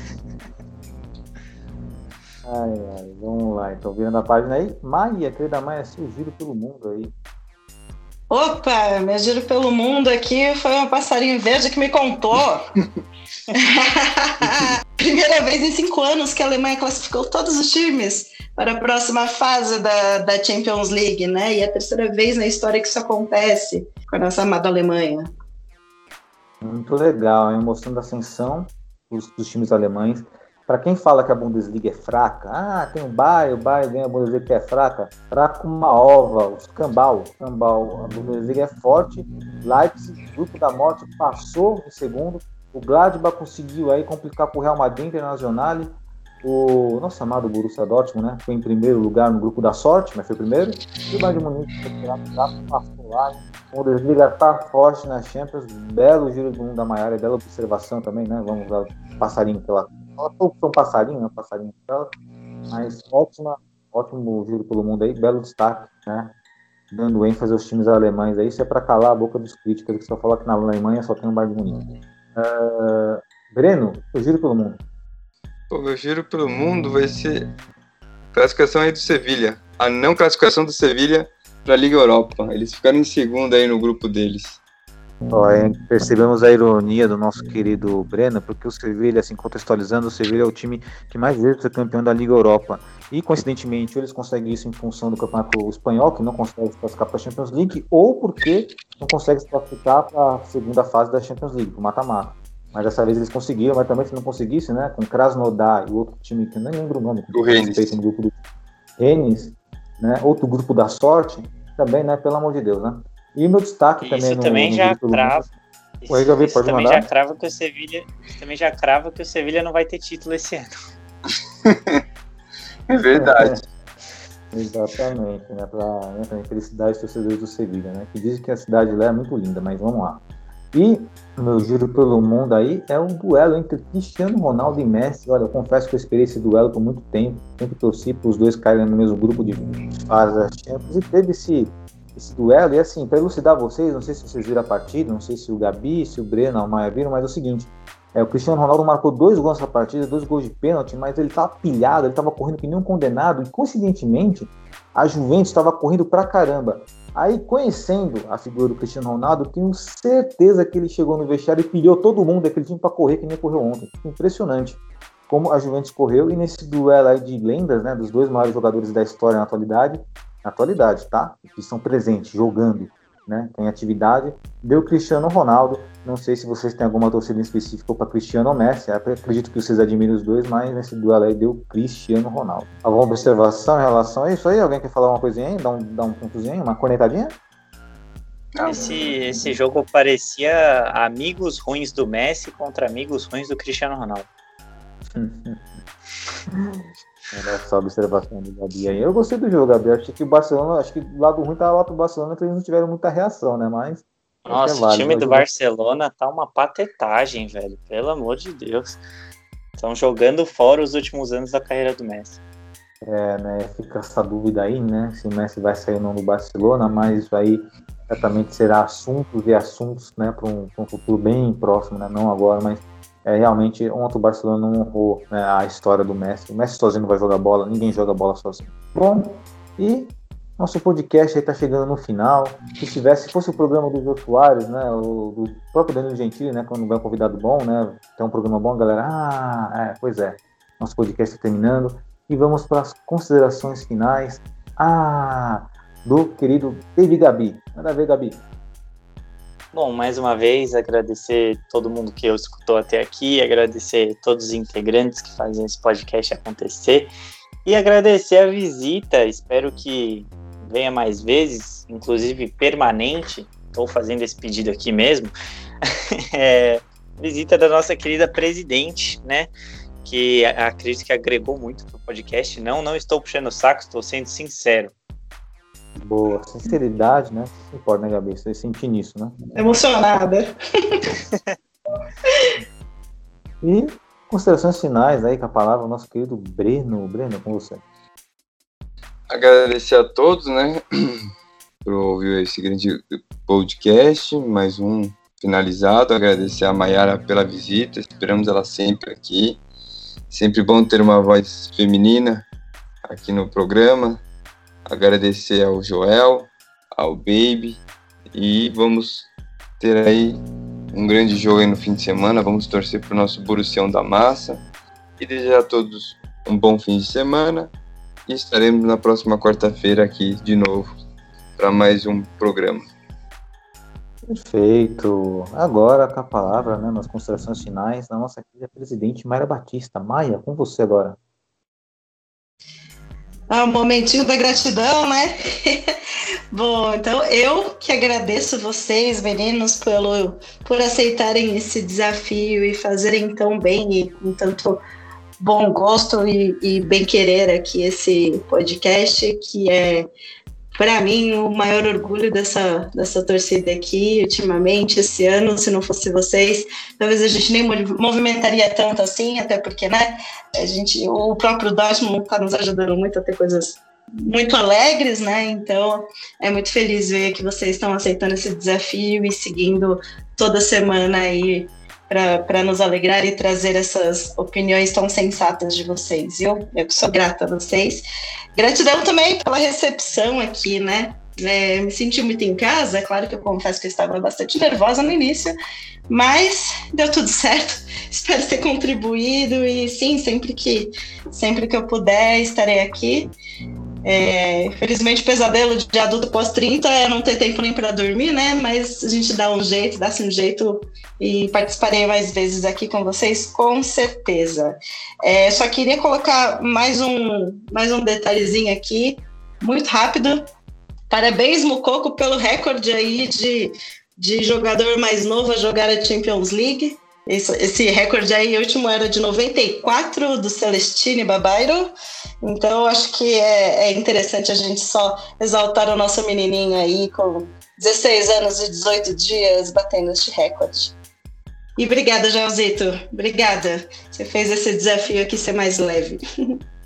ai, ai, vamos lá. Então, virando a página aí. Maia, querida Maia, seu giro pelo mundo aí. Opa, meu giro pelo mundo aqui foi um passarinho verde que me contou. (laughs) Primeira vez em cinco anos que a Alemanha classificou todos os times para a próxima fase da, da Champions League, né? E é a terceira vez na história que isso acontece com a nossa amada Alemanha. Muito legal, hein? mostrando a ascensão dos, dos times alemães. Para quem fala que a Bundesliga é fraca, ah, tem o Bayern, o Bayern vem a Bundesliga que é fraca, fraca uma ova, os cambal, cambal. A Bundesliga é forte, Leipzig, grupo da morte, passou em segundo, o Gladbach conseguiu aí complicar com o Real Madrid Internacional, o nosso amado Borussia Dortmund, né, foi em primeiro lugar no grupo da sorte, mas foi primeiro, e o Bayern de Munique passou lá, a Bundesliga tá forte na Champions, belo giro do mundo da Maiara, bela observação também, né, vamos passarinho pela ela foi um passarinho, né? Passarinho dela. Mas ótima, ótimo giro pelo mundo aí, belo destaque, né? Dando ênfase aos times alemães aí, isso é para calar a boca dos críticos que só falam que na Alemanha só tem um Bayern de Munique. Uh, Breno, o giro pelo mundo. O meu giro pelo mundo vai ser classificação aí do Sevilha. A não classificação do Sevilha para a Liga Europa. Eles ficaram em segundo aí no grupo deles. Ó, percebemos a ironia do nosso querido Breno, porque o Sevilha, assim, contextualizando, o Sevilha é o time que mais vezes é campeão da Liga Europa. E, coincidentemente, eles conseguem isso em função do campeonato espanhol, que não consegue se classificar para a Champions League, ou porque não consegue se classificar para a segunda fase da Champions League, o mata-mata. Mas dessa vez eles conseguiram, mas também se não conseguisse, né, com Krasnodar e outro time que eu nem lembro o nome, do Rennes. no grupo do Rennes, né, outro grupo da sorte, também, né, pelo amor de Deus, né. E meu destaque isso também no, também no já crava. Isso, Oi, Gabi, isso pode também mandar? já crava que o Sevilha, também já crava que o Sevilha não vai ter título esse ano. (laughs) é verdade. (laughs) Exatamente, né? Para né, pra felicidade dos torcedores do Sevilha, né? Que dizem que a cidade lá é muito linda, mas vamos lá. E meu giro pelo mundo aí é um duelo entre Cristiano Ronaldo e Messi. Olha, eu confesso que eu esperei esse duelo por muito tempo. Sempre torci para os dois caírem no mesmo grupo de fase da Champions. E teve esse, esse duelo. E assim, para elucidar vocês, não sei se vocês viram a partida, não sei se o Gabi, se o Breno, o Maia viram, mas é o seguinte: é, o Cristiano Ronaldo marcou dois gols nessa partida, dois gols de pênalti, mas ele estava pilhado, ele estava correndo que nem um condenado, e coincidentemente a Juventus estava correndo pra caramba. Aí, conhecendo a figura do Cristiano Ronaldo, tenho certeza que ele chegou no vestiário e pilhou todo mundo daquele time para correr que nem correu ontem. Impressionante como a Juventus correu e nesse duelo aí de lendas, né, dos dois maiores jogadores da história na atualidade, na atualidade, tá? Que estão presentes, jogando, né? Tem atividade. Deu Cristiano Ronaldo. Não sei se vocês têm alguma torcida específica para Cristiano ou Messi. Eu acredito que vocês admiram os dois, mas nesse duelo aí deu Cristiano Ronaldo. Alguma observação em relação a isso aí? Alguém quer falar uma coisinha aí? Dá um, dá um pontozinho, uma cornetadinha? Esse, esse jogo parecia amigos ruins do Messi contra amigos ruins do Cristiano Ronaldo. (laughs) Essa observação do Gabi aí. Eu gostei do jogo, Gabi. Achei que o Barcelona, acho que o lado ruim tava lá pro Barcelona, que eles não tiveram muita reação, né? Mas. Nossa, é válido, o time do. Barcelona tá uma patetagem, velho. Pelo amor de Deus. Estão jogando fora os últimos anos da carreira do Messi. É, né? Fica essa dúvida aí, né? Se o Messi vai sair ou não do Barcelona, mas isso aí certamente será assuntos e assuntos, né? Para um, um futuro bem próximo, né? Não agora, mas é realmente ontem o Barcelona não honrou né, a história do Messi. O Messi sozinho não vai jogar bola, ninguém joga bola sozinho. Bom, e nosso podcast aí tá chegando no final. Se tivesse, se fosse o programa do Jô né, o do próprio Danilo Gentili, né, quando vai um convidado bom, né, tem um programa bom, galera, ah, é, pois é, nosso podcast está terminando e vamos para as considerações finais. Ah, do querido David Gabi. Manda ver, Gabi. Bom, mais uma vez, agradecer todo mundo que eu escutou até aqui, agradecer todos os integrantes que fazem esse podcast acontecer e agradecer a visita. Espero que venha mais vezes, inclusive permanente, estou fazendo esse pedido aqui mesmo, (laughs) é, visita da nossa querida presidente, né? Que acredito que agregou muito para o podcast. Não, não estou puxando o saco, estou sendo sincero. Boa, sinceridade, né? Não importa, né, Gabi? Você sente nisso, né? Emocionada. (laughs) e considerações finais aí com a palavra, nosso querido Breno. Breno, com você. Agradecer a todos, né? (clears throat) Por ouvir esse grande podcast, mais um finalizado. Agradecer a Mayara pela visita, esperamos ela sempre aqui. Sempre bom ter uma voz feminina aqui no programa. Agradecer ao Joel, ao Baby e vamos ter aí um grande jogo aí no fim de semana. Vamos torcer para o nosso Borussião da Massa e desejar a todos um bom fim de semana. E estaremos na próxima quarta-feira aqui de novo para mais um programa. Perfeito. Agora com a palavra, né, nas considerações finais, da nossa querida presidente Maia Batista. Maia, com você agora. Ah, um momentinho da gratidão, né? (laughs) Bom, então eu que agradeço vocês, meninos, pelo, por aceitarem esse desafio e fazerem tão bem e com tanto bom gosto e, e bem querer aqui esse podcast, que é para mim, o maior orgulho dessa, dessa torcida aqui, ultimamente, esse ano, se não fosse vocês, talvez a gente nem movimentaria tanto assim, até porque, né, a gente, o próprio Dortmund está nos ajudando muito a ter coisas muito alegres, né, então é muito feliz ver que vocês estão aceitando esse desafio e seguindo toda semana aí para nos alegrar e trazer essas opiniões tão sensatas de vocês. Eu, eu sou grata a vocês. Gratidão também pela recepção aqui, né? É, me senti muito em casa, é claro que eu confesso que eu estava bastante nervosa no início, mas deu tudo certo. (laughs) Espero ter contribuído e sim, sempre que sempre que eu puder estarei aqui. É, infelizmente, o pesadelo de adulto pós-30 é não ter tempo nem para dormir, né? Mas a gente dá um jeito, dá-se um jeito e participarei mais vezes aqui com vocês, com certeza. É, só queria colocar mais um, mais um detalhezinho aqui, muito rápido. Parabéns, Mucoco, pelo recorde aí de, de jogador mais novo a jogar a Champions League. Esse, esse recorde aí, último era de 94 do Celestine Babairo. Então, acho que é, é, interessante a gente só exaltar o nosso menininho aí com 16 anos e 18 dias batendo este recorde. E obrigada, Joãozito. Obrigada. Você fez esse desafio aqui ser mais leve. (laughs)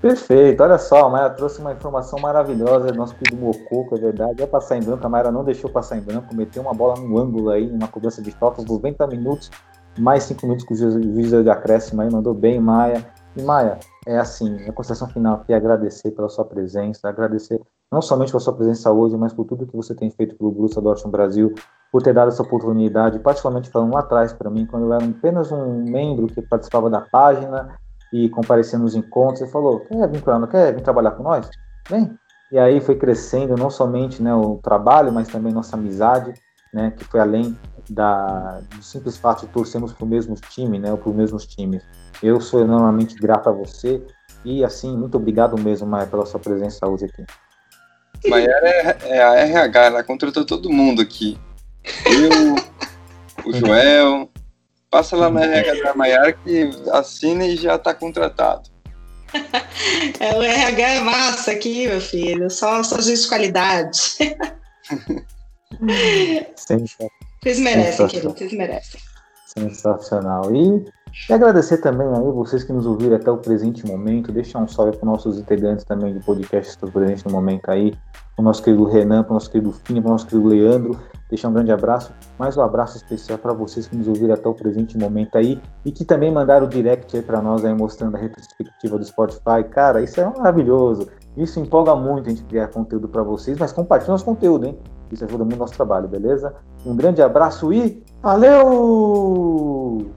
Perfeito, olha só, a Maia trouxe uma informação maravilhosa nosso querido Mococo, é verdade. É passar em branco, a Maia não deixou passar em branco, meteu uma bola no ângulo aí, uma cobrança de faltas, 90 minutos, mais 5 minutos com o juiz de acréscimo aí, mandou bem, Maia. E Maia, é assim, a consideração final aqui é agradecer pela sua presença, agradecer não somente pela sua presença hoje, mas por tudo que você tem feito pelo Borussia Dortmund Brasil, por ter dado essa oportunidade, particularmente falando lá atrás para mim, quando eu era apenas um membro que participava da página, e comparecendo nos encontros, ele falou, quer vir para quer vir trabalhar com nós? Vem. E aí foi crescendo não somente né, o trabalho, mas também nossa amizade, né, que foi além da, do simples fato de torcermos para o mesmo time, né, ou para os mesmos times. Eu sou enormemente grato a você e, assim, muito obrigado mesmo, Maia, pela sua presença hoje aqui. Maiara é, é a RH, ela contratou todo mundo aqui. Eu, o (laughs) Joel, Passa lá na RH da Maiara que assina e já está contratado. (laughs) É, o RH é massa aqui, meu filho. Só, só gente de qualidade. Vocês merecem, querido. Vocês merecem. Sensacional. E, e agradecer também aí vocês que nos ouviram até o presente momento. Deixar um salve para os nossos integrantes também de podcast que estão presentes no momento aí. Para o nosso querido Renan, para o nosso querido Fini, para o nosso querido Leandro deixar um grande abraço, mais um abraço especial para vocês que nos ouviram até o presente momento aí e que também mandaram o direct aí para nós aí mostrando a retrospectiva do Spotify. Cara, isso é maravilhoso. Isso empolga muito a gente criar conteúdo para vocês, mas compartilhe nosso conteúdo, hein? Isso ajuda muito o nosso trabalho, beleza? Um grande abraço e valeu!